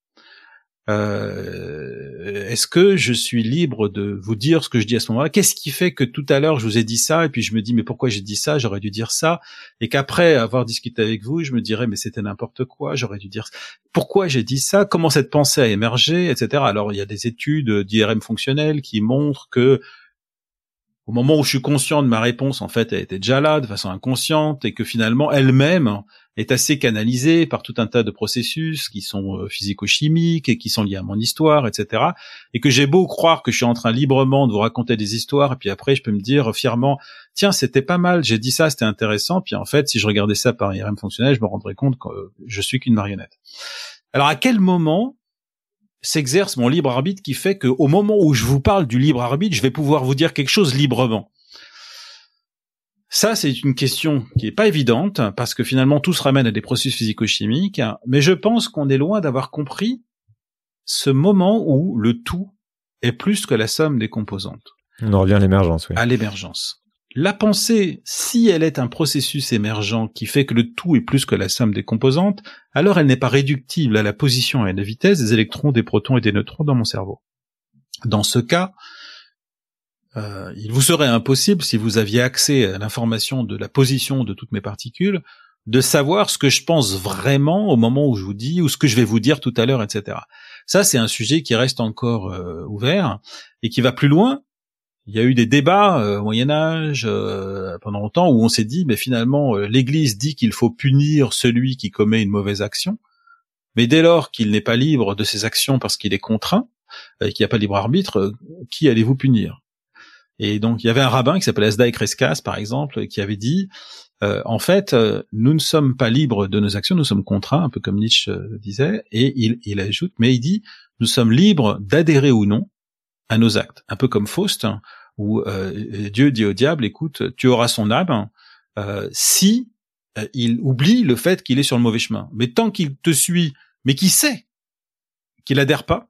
Euh, est-ce que je suis libre de vous dire ce que je dis à ce moment-là? Qu'est-ce qui fait que tout à l'heure je vous ai dit ça et puis je me dis mais pourquoi j'ai dit ça? J'aurais dû dire ça et qu'après avoir discuté avec vous, je me dirais mais c'était n'importe quoi. J'aurais dû dire pourquoi j'ai dit ça? Comment cette pensée a émergé, etc. Alors il y a des études d'IRM fonctionnel qui montrent que au moment où je suis conscient de ma réponse, en fait, elle était déjà là de façon inconsciente et que finalement elle-même est assez canalisée par tout un tas de processus qui sont euh, physico-chimiques et qui sont liés à mon histoire, etc. Et que j'ai beau croire que je suis en train librement de vous raconter des histoires, et puis après je peux me dire fièrement, tiens, c'était pas mal, j'ai dit ça, c'était intéressant, puis en fait, si je regardais ça par IRM fonctionnel, je me rendrais compte que je suis qu'une marionnette. Alors à quel moment s'exerce mon libre arbitre qui fait qu'au moment où je vous parle du libre arbitre, je vais pouvoir vous dire quelque chose librement. Ça, c'est une question qui est pas évidente parce que finalement tout se ramène à des processus physico-chimiques, mais je pense qu'on est loin d'avoir compris ce moment où le tout est plus que la somme des composantes. On en revient à l'émergence, oui. À l'émergence. La pensée, si elle est un processus émergent qui fait que le tout est plus que la somme des composantes, alors elle n'est pas réductible à la position et à la vitesse des électrons, des protons et des neutrons dans mon cerveau. Dans ce cas, euh, il vous serait impossible, si vous aviez accès à l'information de la position de toutes mes particules, de savoir ce que je pense vraiment au moment où je vous dis, ou ce que je vais vous dire tout à l'heure, etc. Ça, c'est un sujet qui reste encore euh, ouvert et qui va plus loin il y a eu des débats euh, au Moyen Âge euh, pendant longtemps où on s'est dit, mais finalement, euh, l'Église dit qu'il faut punir celui qui commet une mauvaise action, mais dès lors qu'il n'est pas libre de ses actions parce qu'il est contraint, et qu'il n'y a pas libre arbitre, qui allez-vous punir? Et donc il y avait un rabbin qui s'appelait Asdaï Kreskas, par exemple, qui avait dit, en fait, nous ne sommes pas libres de nos actions, nous sommes contraints, un peu comme Nietzsche disait, et il, il ajoute, mais il dit, nous sommes libres d'adhérer ou non à nos actes. Un peu comme Faust, hein, où euh, Dieu dit au diable, écoute, tu auras son âme euh, si euh, il oublie le fait qu'il est sur le mauvais chemin. Mais tant qu'il te suit, mais qui sait qu'il adhère pas,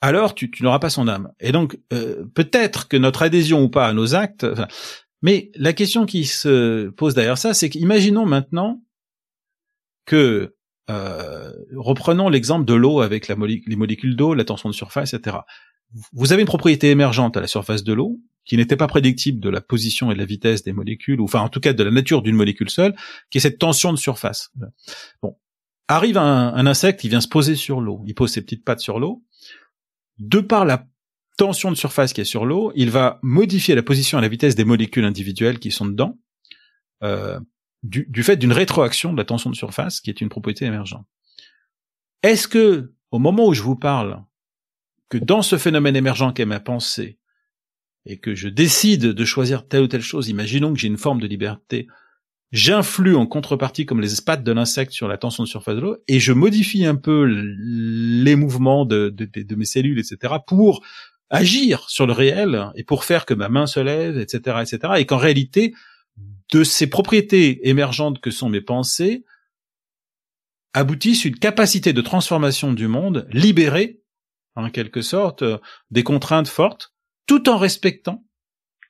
alors tu, tu n'auras pas son âme. Et donc peut-être que notre adhésion ou pas à nos actes, mais la question qui se pose derrière ça, c'est qu'imaginons maintenant que reprenons l'exemple de l'eau avec la les molécules d'eau, la tension de surface, etc vous avez une propriété émergente à la surface de l'eau qui n'était pas prédictible de la position et de la vitesse des molécules, ou enfin en tout cas de la nature d'une molécule seule, qui est cette tension de surface. Bon, arrive un, insecte, il vient se poser sur l'eau, il pose ses petites pattes sur l'eau. De par la tension de surface qui est sur l'eau, il va modifier la position et la vitesse des molécules individuelles qui sont dedans, euh, du, du fait d'une rétroaction de la tension de surface, qui est une propriété émergente. Est-ce que, au moment où je vous parle, que dans ce phénomène émergent qu'est ma pensée, et que je décide de choisir telle ou telle chose, imaginons que j'ai une forme de liberté, j'influe en contrepartie comme les pattes de l'insecte sur la tension de surface de l'eau, et je modifie un peu les mouvements de, de, mes cellules, etc., pour agir sur le réel, et pour faire que ma main se lève, etc., etc., et qu'en réalité, de ces propriétés émergentes que sont mes pensées, aboutissent une capacité de transformation du monde libérée en quelque sorte, euh, des contraintes fortes, tout en respectant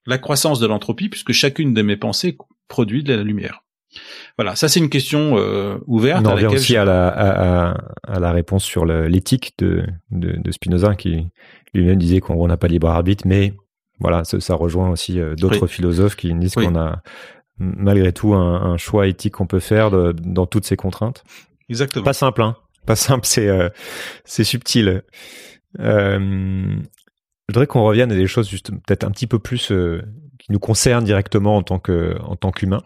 la croissance de l'entropie, puisque chacune de mes pensées produit de la lumière. Voilà, ça c'est une question euh, ouverte. On revient aussi à, la, à, la réponse sur l'éthique de, de, Spinoza, qui lui-même disait qu'on n'a pas libre arbitre, mais voilà, ça, rejoint aussi euh, d'autres philosophes qui disent qu'on a malgré tout un, choix éthique qu'on peut faire dans toutes ces contraintes. Exactement. Pas simple, hein. Pas simple, c'est c'est subtil. Euh, je voudrais qu'on revienne à des choses juste peut-être un petit peu plus euh, qui nous concernent directement en tant que en tant qu'humain.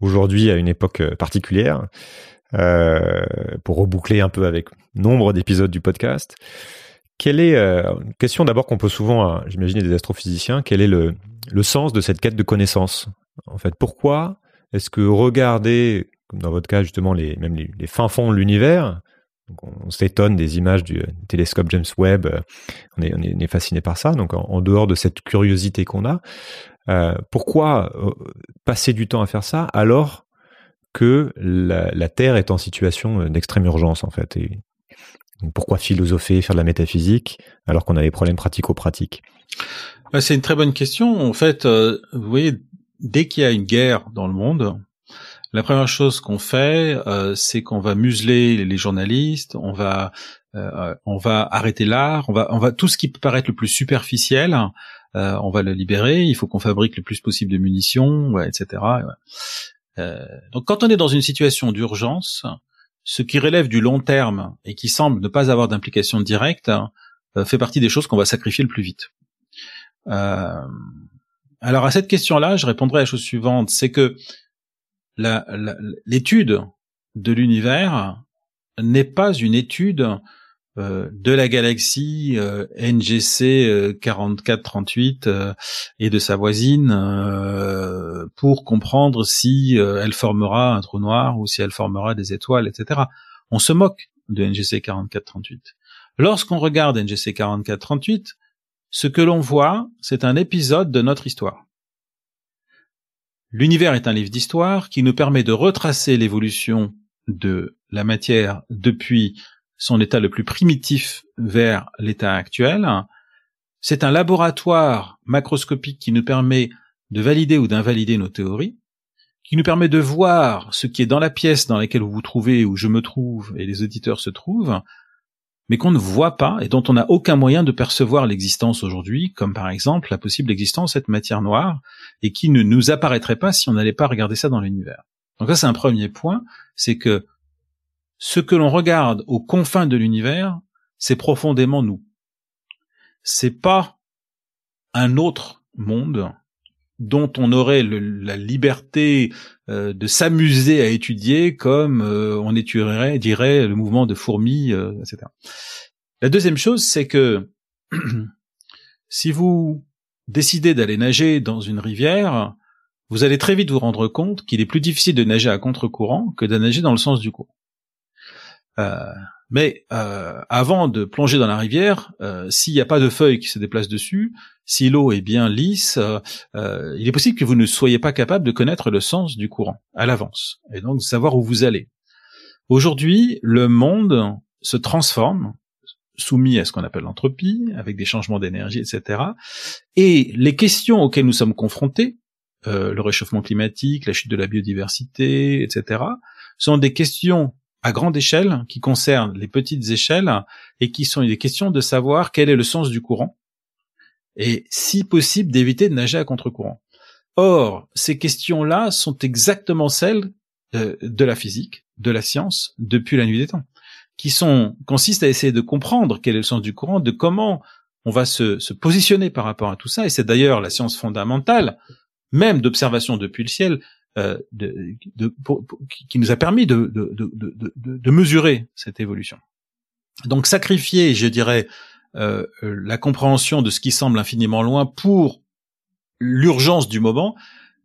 Aujourd'hui, à une époque euh, particulière, pour reboucler un peu avec nombre d'épisodes du podcast. Quelle est euh, question d'abord qu'on pose souvent, à, j'imagine, des astrophysiciens. Quel est le, le sens de cette quête de connaissance En fait, pourquoi est-ce que regarder, comme dans votre cas justement, les même les, les fins fonds de l'univers, on, s'étonne des images du télescope James Webb. Euh, on est, on est, fasciné par ça. Donc en, dehors de cette curiosité qu'on a, euh, pourquoi euh, passer du temps à faire ça alors que la, Terre est en situation d'extrême urgence en fait? Et pourquoi philosopher, faire de la métaphysique alors qu'on a des problèmes pratico-pratiques? Bah, C'est une très bonne question. En fait, vous voyez, dès qu'il y a une guerre dans le monde, la première chose qu'on fait, euh, c'est qu'on va museler les journalistes, on va euh, on va arrêter l'art, on va, on va tout ce qui peut paraître le plus superficiel, euh, on va le libérer. Il faut qu'on fabrique le plus possible de munitions, etc. Euh, donc, quand on est dans une situation d'urgence, ce qui relève du long terme et qui semble ne pas avoir d'implication directe euh, fait partie des choses qu'on va sacrifier le plus vite. Euh, alors à cette question-là, je répondrai à la chose suivante, c'est que l'étude de l'univers n'est pas une étude euh, de la galaxie euh, NGC 4438 euh, et de sa voisine pour comprendre si elle formera un trou noir ou si elle formera des étoiles, etc. On se moque de NGC 4438. Lorsqu'on regarde NGC 4438, ce que l'on voit, c'est un épisode de notre histoire. L'univers est un livre d'histoire qui nous permet de retracer l'évolution de la matière depuis son état le plus primitif vers l'état actuel. C'est un laboratoire macroscopique qui nous permet de valider ou d'invalider nos théories, qui nous permet de voir ce qui est dans la pièce dans laquelle vous vous trouvez, où je me trouve et les auditeurs se trouvent, mais qu'on ne voit pas et dont on n'a aucun moyen de percevoir l'existence aujourd'hui, comme par exemple la possible existence de cette matière noire, et qui ne nous apparaîtrait pas si on n'allait pas regarder ça dans l'univers. Donc ça c'est un premier point, c'est que ce que l'on regarde aux confins de l'univers, c'est profondément nous. C'est pas un autre monde dont on aurait la liberté euh, de s'amuser à étudier comme euh, on étudierait, dirait, le mouvement de fourmis, euh, etc. La deuxième chose, c'est que si vous décidez d'aller nager dans une rivière, vous allez très vite vous rendre compte qu'il est plus difficile de nager à contre-courant que de nager dans le sens du courant. Euh, mais euh, avant de plonger dans la rivière, euh, s'il n'y a pas de feuilles qui se déplacent dessus, si l'eau est bien lisse, il est possible que vous ne soyez pas capable de connaître le sens du courant à l'avance, et donc de savoir où vous allez. Aujourd'hui, le monde se transforme, soumis à ce qu'on appelle l'entropie, avec des changements d'énergie, etc. Et les questions auxquelles nous sommes confrontés, le réchauffement climatique, la chute de la biodiversité, etc., sont des questions à grande échelle qui concernent les petites échelles et qui sont des questions de savoir quel est le sens du courant et si possible d'éviter de nager à contre-courant. Or, ces questions-là sont exactement celles euh, de la physique, de la science depuis la nuit des temps, qui sont consistent à essayer de comprendre quel est le sens du courant, de comment on va se, se positionner par rapport à tout ça. Et c'est d'ailleurs la science fondamentale, même d'observation depuis le ciel, euh, de, de, qui nous a permis de, de, mesurer cette évolution. Donc sacrifier, je dirais, euh, la compréhension de ce qui semble infiniment loin pour l'urgence du moment,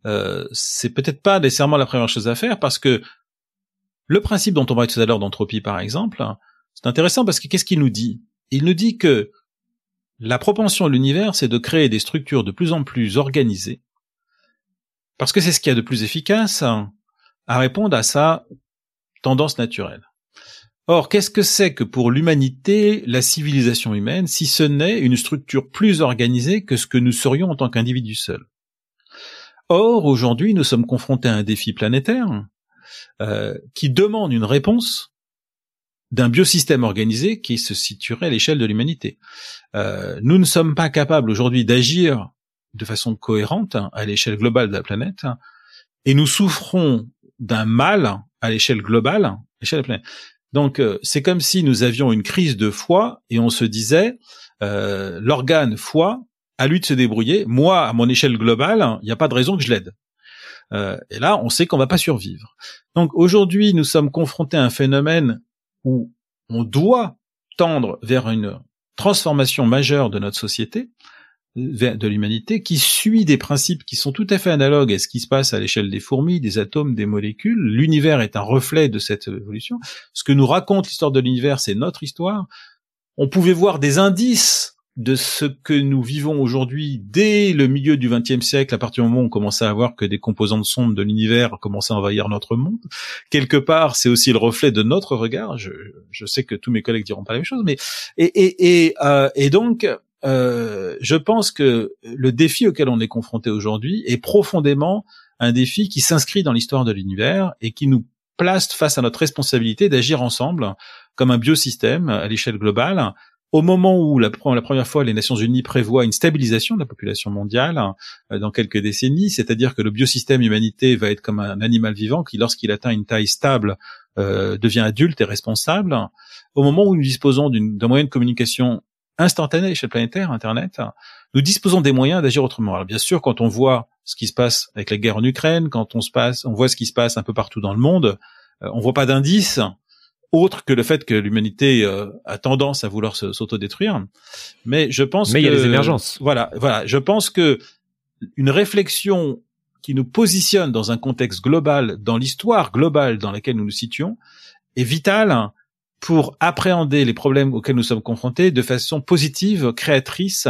euh, c'est peut-être pas nécessairement la première chose à faire parce que le principe dont on parlait tout à l'heure d'entropie, par exemple, c'est intéressant parce que qu'est-ce qu'il nous dit? Il nous dit que la propension de l'univers, c'est de créer des structures de plus en plus organisées parce que c'est ce qu'il y a de plus efficace à répondre à sa tendance naturelle. Or, qu'est-ce que c'est que pour l'humanité la civilisation humaine si ce n'est une structure plus organisée que ce que nous serions en tant qu'individus seuls? Or, aujourd'hui, nous sommes confrontés à un défi planétaire euh, qui demande une réponse d'un biosystème organisé qui se situerait à l'échelle de l'humanité. Euh, nous ne sommes pas capables aujourd'hui d'agir de façon cohérente à l'échelle globale de la planète, et nous souffrons d'un mal à l'échelle globale, à l'échelle de la planète. Donc euh, c'est comme si nous avions une crise de foi et on se disait euh, l'organe foi à lui de se débrouiller. Moi, à mon échelle globale, il n'y a pas de raison que je l'aide. Euh, et là, on sait qu'on va pas survivre. Donc aujourd'hui, nous sommes confrontés à un phénomène où on doit tendre vers une transformation majeure de notre société, de l'humanité qui suit des principes qui sont tout à fait analogues à ce qui se passe à l'échelle des fourmis, des atomes, des molécules. L'univers est un reflet de cette évolution. Ce que nous raconte l'histoire de l'univers, c'est notre histoire. On pouvait voir des indices de ce que nous vivons aujourd'hui dès le milieu du XXe siècle, à partir du moment où on commençait à voir que des composantes sombres de l'univers commençaient à envahir notre monde. Quelque part, c'est aussi le reflet de notre regard. Je, je, sais que tous mes collègues diront pas la même chose, mais et et et, euh, et donc euh, je pense que le défi auquel on est confronté aujourd'hui est profondément un défi qui s'inscrit dans l'histoire de l'univers et qui nous place face à notre responsabilité d'agir ensemble comme un biosystème à l'échelle globale. Au moment où la, la, première fois les Nations Unies prévoient une stabilisation de la population mondiale euh, dans quelques décennies, c'est-à-dire que le biosystème humanité va être comme un animal vivant qui, lorsqu'il atteint une taille stable, euh, devient adulte et responsable. Au moment où nous disposons d'un moyen de communication instantané à l'échelle planétaire, Internet, nous disposons des moyens d'agir autrement. Alors bien sûr, quand on voit ce qui se passe avec la guerre en Ukraine, quand on se passe, on voit ce qui se passe un peu partout dans le monde, euh, on voit pas d'indice autre que le fait que l'humanité euh, a tendance à vouloir s'autodétruire. Mais je pense Mais il y a des émergences. Voilà, voilà. Je pense que une réflexion qui nous positionne dans un contexte global, dans l'histoire globale dans laquelle nous nous situons, est vitale pour appréhender les problèmes auxquels nous sommes confrontés de façon positive, créatrice,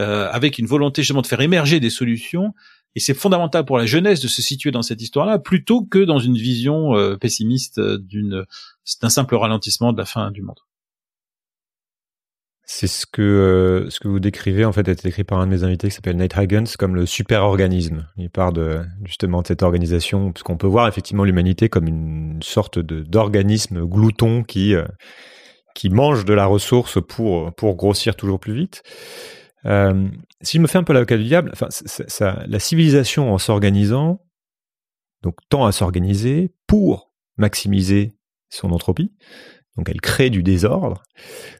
euh, avec une volonté justement de faire émerger des solutions. Et c'est fondamental pour la jeunesse de se situer dans cette histoire-là, plutôt que dans une vision euh, pessimiste d'une d'un simple ralentissement de la fin du monde. C'est ce que euh, ce que vous décrivez en fait a été écrit par un de mes invités qui s'appelle Nate Higgins comme le super organisme. Il part de justement de cette organisation puisqu'on peut voir effectivement l'humanité comme une sorte de d'organisme glouton qui euh, qui mange de la ressource pour pour grossir toujours plus vite. Euh, si je me fais un peu l'avocat du diable, enfin ça, la civilisation en s'organisant donc tend à s'organiser pour maximiser son entropie. Donc elle crée du désordre.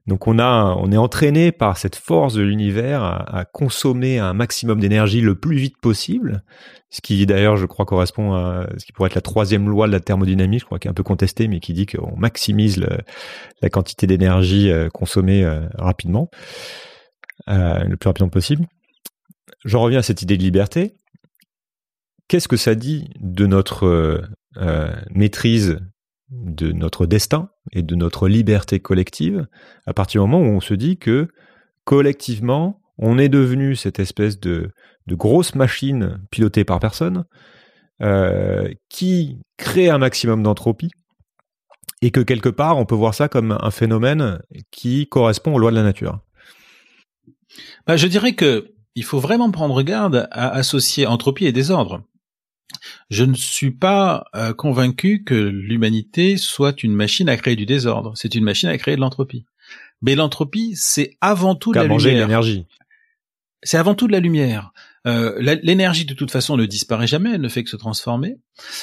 Donc on a, on est entraîné par cette force de l'univers à, consommer un maximum d'énergie le plus vite possible. Ce qui d'ailleurs, je crois, correspond à ce qui pourrait être la troisième loi de la thermodynamique, je crois, qui est un peu contestée, mais qui dit qu'on maximise la quantité d'énergie euh, consommée euh, rapidement, euh, le plus rapidement possible. J'en reviens à cette idée de liberté. Qu'est-ce que ça dit de notre maîtrise de notre destin et de notre liberté collective à partir du moment où on se dit que collectivement, on est devenu cette espèce de, de grosse machine pilotée par personne euh, qui crée un maximum d'entropie et que quelque part, on peut voir ça comme un phénomène qui correspond aux lois de la nature. Bah, je dirais que il faut vraiment prendre garde à associer entropie et désordre. Je ne suis pas euh, convaincu que l'humanité soit une machine à créer du désordre. C'est une machine à créer de l'entropie. Mais l'entropie, c'est avant tout de la lumière. l'énergie. C'est avant tout de la lumière. Euh, l'énergie, de toute façon, ne disparaît jamais, elle ne fait que se transformer.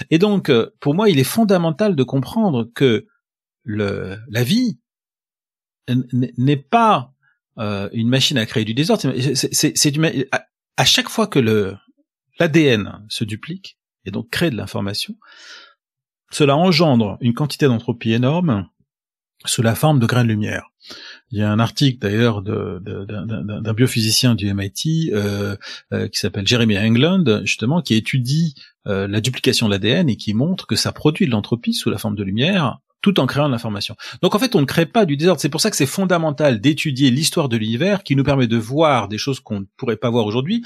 Et donc, euh, pour moi, il est fondamental de comprendre que le, la vie n'est pas euh, une machine à créer du désordre. C'est à, à chaque fois que le l'ADN se duplique, et donc crée de l'information, cela engendre une quantité d'entropie énorme sous la forme de grains de lumière. Il y a un article d'ailleurs d'un biophysicien du MIT euh, euh, qui s'appelle Jeremy England, justement, qui étudie euh, la duplication de l'ADN et qui montre que ça produit de l'entropie sous la forme de lumière tout en créant de l'information. Donc en fait, on ne crée pas du désordre. C'est pour ça que c'est fondamental d'étudier l'histoire de l'univers qui nous permet de voir des choses qu'on ne pourrait pas voir aujourd'hui,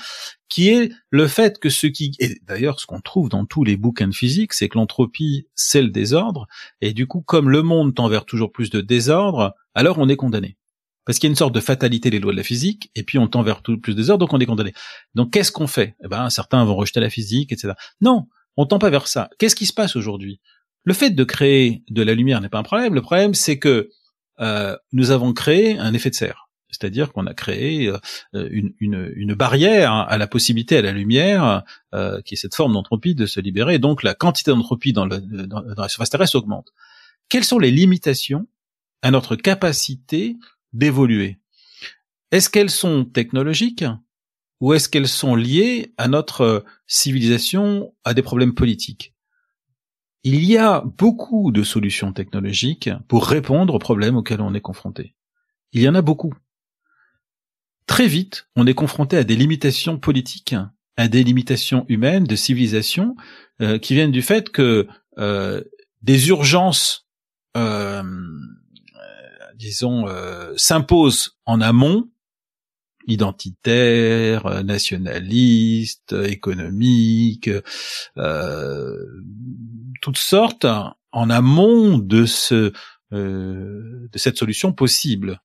qui est le fait que ce qui, et d'ailleurs ce qu'on trouve dans tous les bouquins de physique, c'est que l'entropie, c'est le désordre, et du coup, comme le monde tend vers toujours plus de désordre, alors on est condamné. Parce qu'il y a une sorte de fatalité des lois de la physique, et puis on tend vers tout plus de désordre, donc on est condamné. Donc qu'est-ce qu'on fait? Eh ben, certains vont rejeter la physique, etc. Non, on tend pas vers ça. Qu'est-ce qui se passe aujourd'hui? Le fait de créer de la lumière n'est pas un problème. Le problème, c'est que euh, nous avons créé un effet de serre. C'est-à-dire qu'on a créé euh, une, une, barrière à la possibilité à la lumière, euh, qui est cette forme d'entropie, de se libérer. Donc la quantité d'entropie dans, dans, dans, la surface terrestre augmente. Quelles sont les limitations à notre capacité d'évoluer? Est-ce qu'elles sont technologiques ou est-ce qu'elles sont liées à notre civilisation, à des problèmes politiques? Il y a beaucoup de solutions technologiques pour répondre aux problèmes auxquels on est confronté. Il y en a beaucoup. Très vite, on est confronté à des limitations politiques, à des limitations humaines, de civilisation, euh, qui viennent du fait que euh, des urgences, euh, disons, s'imposent en amont identitaire, nationaliste, économique, euh, toutes sortes en amont de ce euh, cette solution possible.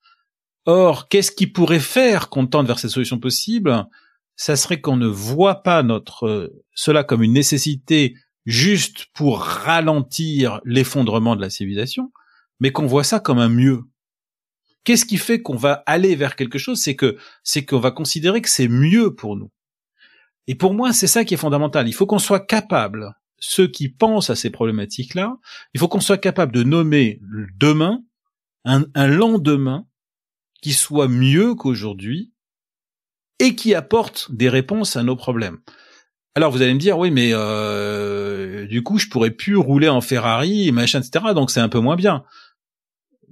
Or, qu'est-ce qui pourrait faire qu'on tente vers cette solution possible? Ça serait qu'on ne voit pas notre cela comme une nécessité juste pour ralentir l'effondrement de la civilisation, mais qu'on voit ça comme un mieux. Qu'est-ce qui fait qu'on va aller vers quelque chose? C'est que c'est qu'on va considérer que c'est mieux pour nous. Et pour moi, c'est ça qui est fondamental. Il faut qu'on soit capable, ceux qui pensent à ces problématiques-là, il faut qu'on soit capable de nommer demain un, un lendemain qui soit mieux qu'aujourd'hui et qui apporte des réponses à nos problèmes. Alors vous allez me dire oui mais euh, du coup je pourrais plus rouler en Ferrari machin etc donc c'est un peu moins bien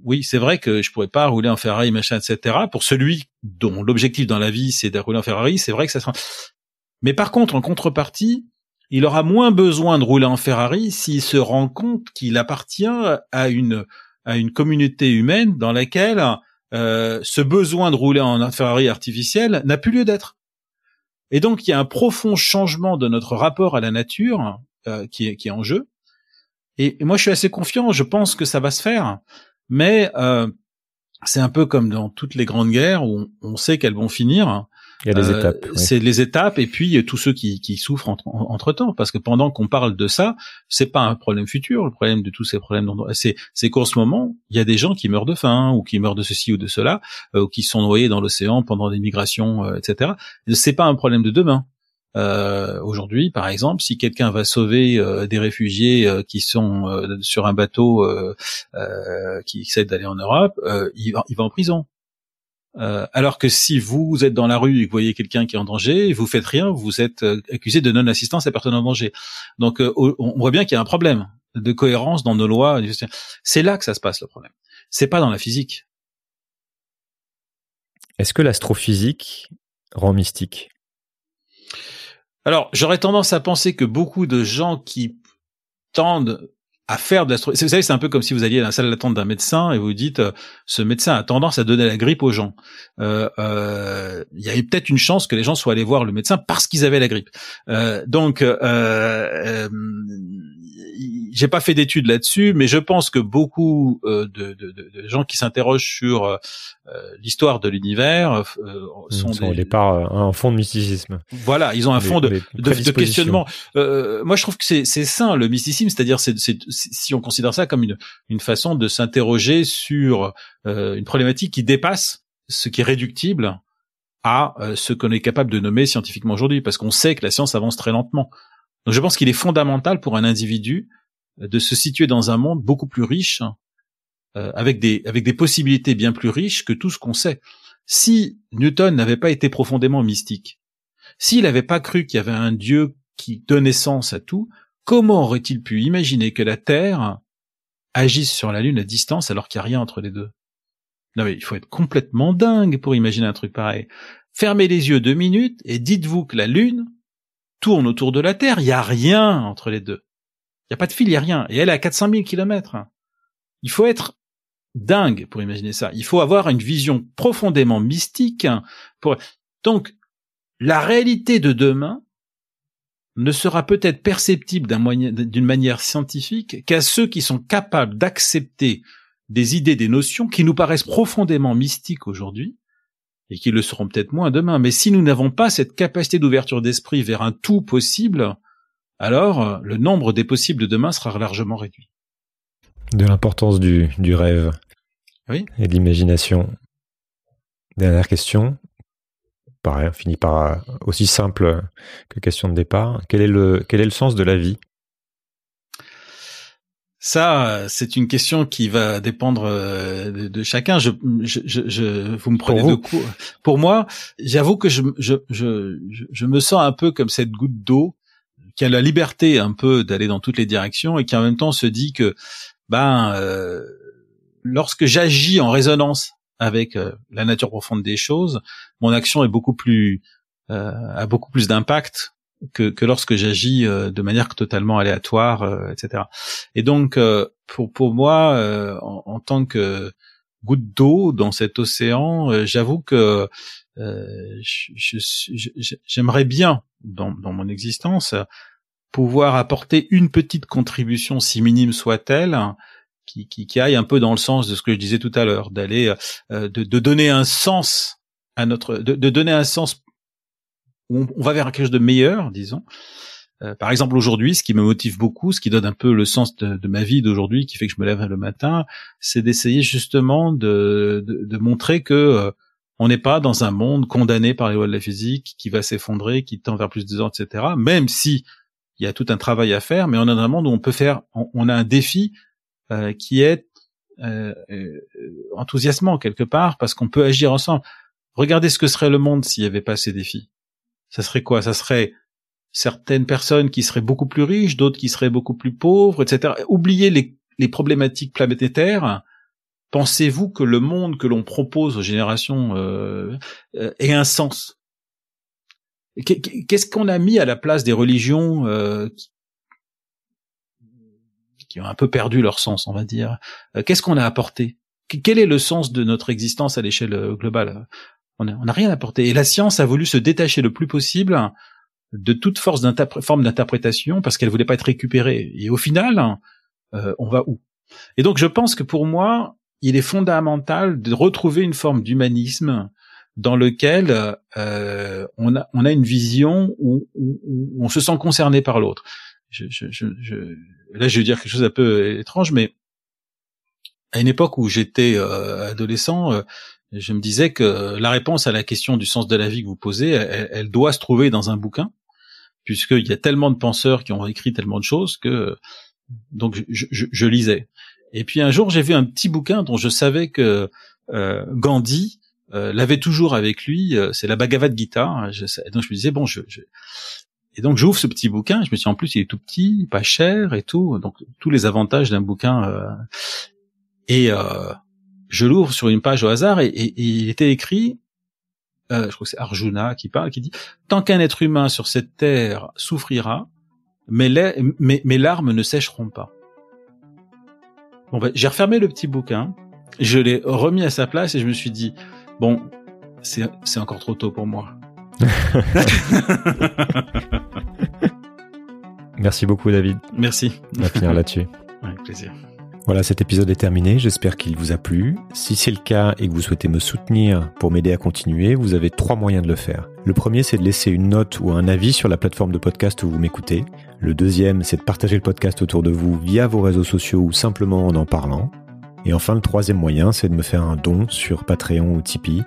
oui, c'est vrai que je pourrais pas rouler en Ferrari, machin, etc. Pour celui dont l'objectif dans la vie c'est de rouler en Ferrari, c'est vrai que ça sera. Mais par contre, en contrepartie, il aura moins besoin de rouler en Ferrari s'il se rend compte qu'il appartient à une à une communauté humaine dans laquelle euh, ce besoin de rouler en Ferrari artificielle n'a plus lieu d'être. Et donc il y a un profond changement de notre rapport à la nature euh, qui, est, qui est en jeu. Et moi je suis assez confiant, je pense que ça va se faire. Mais euh, c'est un peu comme dans toutes les grandes guerres où on, sait qu'elles vont finir. Il y a des euh, étapes. C'est les étapes et puis tous ceux qui, qui souffrent entre, temps, parce que pendant qu'on parle de ça, c'est pas un problème futur. Le problème de tous ces problèmes, c'est c'est qu'en ce moment, il y a des gens qui meurent de faim ou qui meurent de ceci ou de cela, euh, ou qui sont noyés dans l'océan pendant des migrations, euh, etc. C'est pas un problème de demain. Euh, Aujourd'hui, par exemple, si quelqu'un va sauver euh, des réfugiés euh, qui sont euh, sur un bateau qui essaie d'aller en Europe, il va, il, va, en prison. alors que si vous êtes dans la rue et que vous voyez quelqu'un qui est en danger, vous faites rien, vous êtes accusé de non-assistance à personne en danger. Donc, on voit bien qu'il y a un problème de cohérence dans nos lois. C'est là que ça se passe le problème. C'est pas dans la physique. Est-ce que l'astrophysique rend mystique? Alors, j'aurais tendance à penser que beaucoup de gens qui tendent à faire de. Vous savez, c'est un peu comme si vous alliez à la salle d'attente d'un médecin et vous dites, euh, ce médecin a tendance à donner la grippe aux gens. Euh, euh, il y avait peut-être une chance que les gens soient allés voir le médecin parce qu'ils avaient la grippe. donc, j'ai pas fait d'études là-dessus, mais je pense que beaucoup euh, de, de, de, gens qui s'interrogent sur euh, l'histoire de l'univers euh, sont, des... au départ un fond de mysticisme. Voilà, ils ont un fond de, de, questionnement. moi, je trouve que c'est sain le mysticisme, c'est-à-dire c'est si on considère ça comme une, une façon de s'interroger sur une problématique qui dépasse ce qui est réductible à ce qu'on est capable de nommer scientifiquement aujourd'hui, parce qu'on sait que la science avance très lentement. Donc je pense qu'il est fondamental pour un individu euh, de se situer dans un monde beaucoup plus riche, euh, avec des avec des possibilités bien plus riches que tout ce qu'on sait. Si Newton n'avait pas été profondément mystique, s'il n'avait pas cru qu'il y avait un Dieu qui donnait sens à tout, comment aurait-il pu imaginer que la Terre agisse sur la Lune à distance alors qu'il n'y a rien entre les deux? Non mais il faut être complètement dingue pour imaginer un truc pareil. Fermez les yeux deux minutes et dites-vous que la Lune tourne autour de la Terre, il y a rien entre les deux. Il y a pas de fil, il y a rien. Et elle est à 400 000 kilomètres. Il faut être dingue pour imaginer ça. Il faut avoir une vision profondément mystique. Donc, la réalité de demain ne sera peut-être perceptible d'une manière scientifique qu'à ceux qui sont capables d'accepter des idées, des notions qui nous paraissent profondément mystiques aujourd'hui et qui le seront peut-être moins demain. Mais si nous n'avons pas cette capacité d'ouverture d'esprit vers un tout possible, alors euh, le nombre des possibles de demain sera largement réduit. De l'importance du, du rêve oui. et de l'imagination. Dernière question. Pareil, on finit par euh, aussi simple que question de départ. Quel est le, quel est le sens de la vie? Ça, c'est une question qui va dépendre euh, de, chacun. Je, je, je, vous me prenez de. Pour moi, j'avoue que je, je, je, je me sens un peu comme cette goutte d'eau qui a la liberté un peu d'aller dans toutes les directions et qui en même temps se dit que, ben, euh, lorsque j'agis en résonance avec euh, la nature profonde des choses, mon action est beaucoup plus a beaucoup plus d'impact que, que lorsque j'agis euh, de manière totalement aléatoire, euh, etc. Et donc, euh, pour, pour moi, en, en, tant que goutte d'eau dans cet océan, j'avoue que j'aimerais bien, dans, dans mon existence, pouvoir apporter une petite contribution, si minime soit-elle, qui, qui, qui, aille un peu dans le sens de ce que je disais tout à l'heure, d'aller, de, de, donner un sens à notre, de, de donner un sens on, va vers quelque chose de meilleur, disons, Euh, par exemple, aujourd'hui, ce qui me motive beaucoup, ce qui donne un peu le sens de, ma vie d'aujourd'hui, qui fait que je me lève le matin, c'est d'essayer justement de, de, montrer que euh, on n'est pas dans un monde condamné par les lois de la physique, qui va s'effondrer, qui tend vers plus de ans, etc. Même si il y a tout un travail à faire, mais on est dans un monde où on peut faire, on, a un défi euh, qui est enthousiasmant quelque part, parce qu'on peut agir ensemble. Regardez ce que serait le monde s'il n'y avait pas ces défis. Ça serait quoi? Ça serait certaines personnes qui seraient beaucoup plus riches, d'autres qui seraient beaucoup plus pauvres, etc. Oubliez les, problématiques planétaires. Pensez-vous que le monde que l'on propose aux générations euh, euh, ait un sens? Qu'est-ce qu'on a mis à la place des religions euh, qui, ont un peu perdu leur sens, on va dire? Qu'est-ce qu'on a apporté? Quel est le sens de notre existence à l'échelle globale? On n'a rien apporté. Et la science a voulu se détacher le plus possible de toute force forme d'interprétation parce qu'elle voulait pas être récupérée. Et au final, euh, on va où? Et donc je pense que pour moi, il est fondamental de retrouver une forme d'humanisme dans lequel euh, on, a, on a une vision où, on se sent concerné par l'autre. Je, je, je, là, je vais dire quelque chose un peu étrange, mais à une époque où j'étais euh, adolescent, euh, je me disais que la réponse à la question du sens de la vie que vous posez, elle doit se trouver dans un bouquin puisqu'il y a tellement de penseurs qui ont écrit tellement de choses que donc je, je, je lisais. Et puis un jour, j'ai vu un petit bouquin dont je savais que euh, Gandhi euh, l'avait toujours avec lui. Euh, c'est la Bhagavad Gita. Hein, je, donc je me disais bon, je, je... et donc j'ouvre ce petit bouquin. Je me suis en plus il est tout petit, pas cher et tout. Donc tous les avantages d'un bouquin. Euh, et je l'ouvre sur une page au hasard et, et il était écrit euh, je crois que c'est Arjuna qui parle, qui dit tant qu'un être humain sur cette terre souffrira, mes, mes, larmes ne sécheront pas. Bon, ben, j'ai refermé le petit bouquin, je l'ai remis à sa place et je me suis dit bon, c'est encore trop tôt pour moi. Merci beaucoup, David. Merci. On va finir là-dessus. Avec plaisir. Voilà, cet épisode est terminé. J'espère qu'il vous a plu. Si c'est le cas et que vous souhaitez me soutenir pour m'aider à continuer, vous avez trois moyens de le faire. Le premier, c'est de laisser une note ou un avis sur la plateforme de podcast où vous m'écoutez. Le deuxième, c'est de partager le podcast autour de vous via vos réseaux sociaux ou simplement en en parlant. Et enfin, le troisième moyen, c'est de me faire un don sur Patreon ou Tipeee.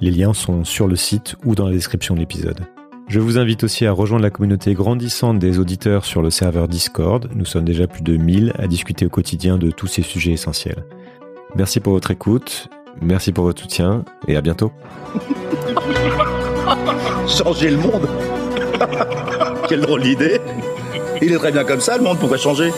Les liens sont sur le site ou dans la description de l'épisode. Je vous invite aussi à rejoindre la communauté grandissante des auditeurs sur le serveur Discord. Nous sommes déjà plus de 1000 à discuter au quotidien de tous ces sujets essentiels. Merci pour votre écoute, merci pour votre soutien et à bientôt. changer le monde? Quelle drôle d'idée Il est très bien comme ça le monde, pourquoi changer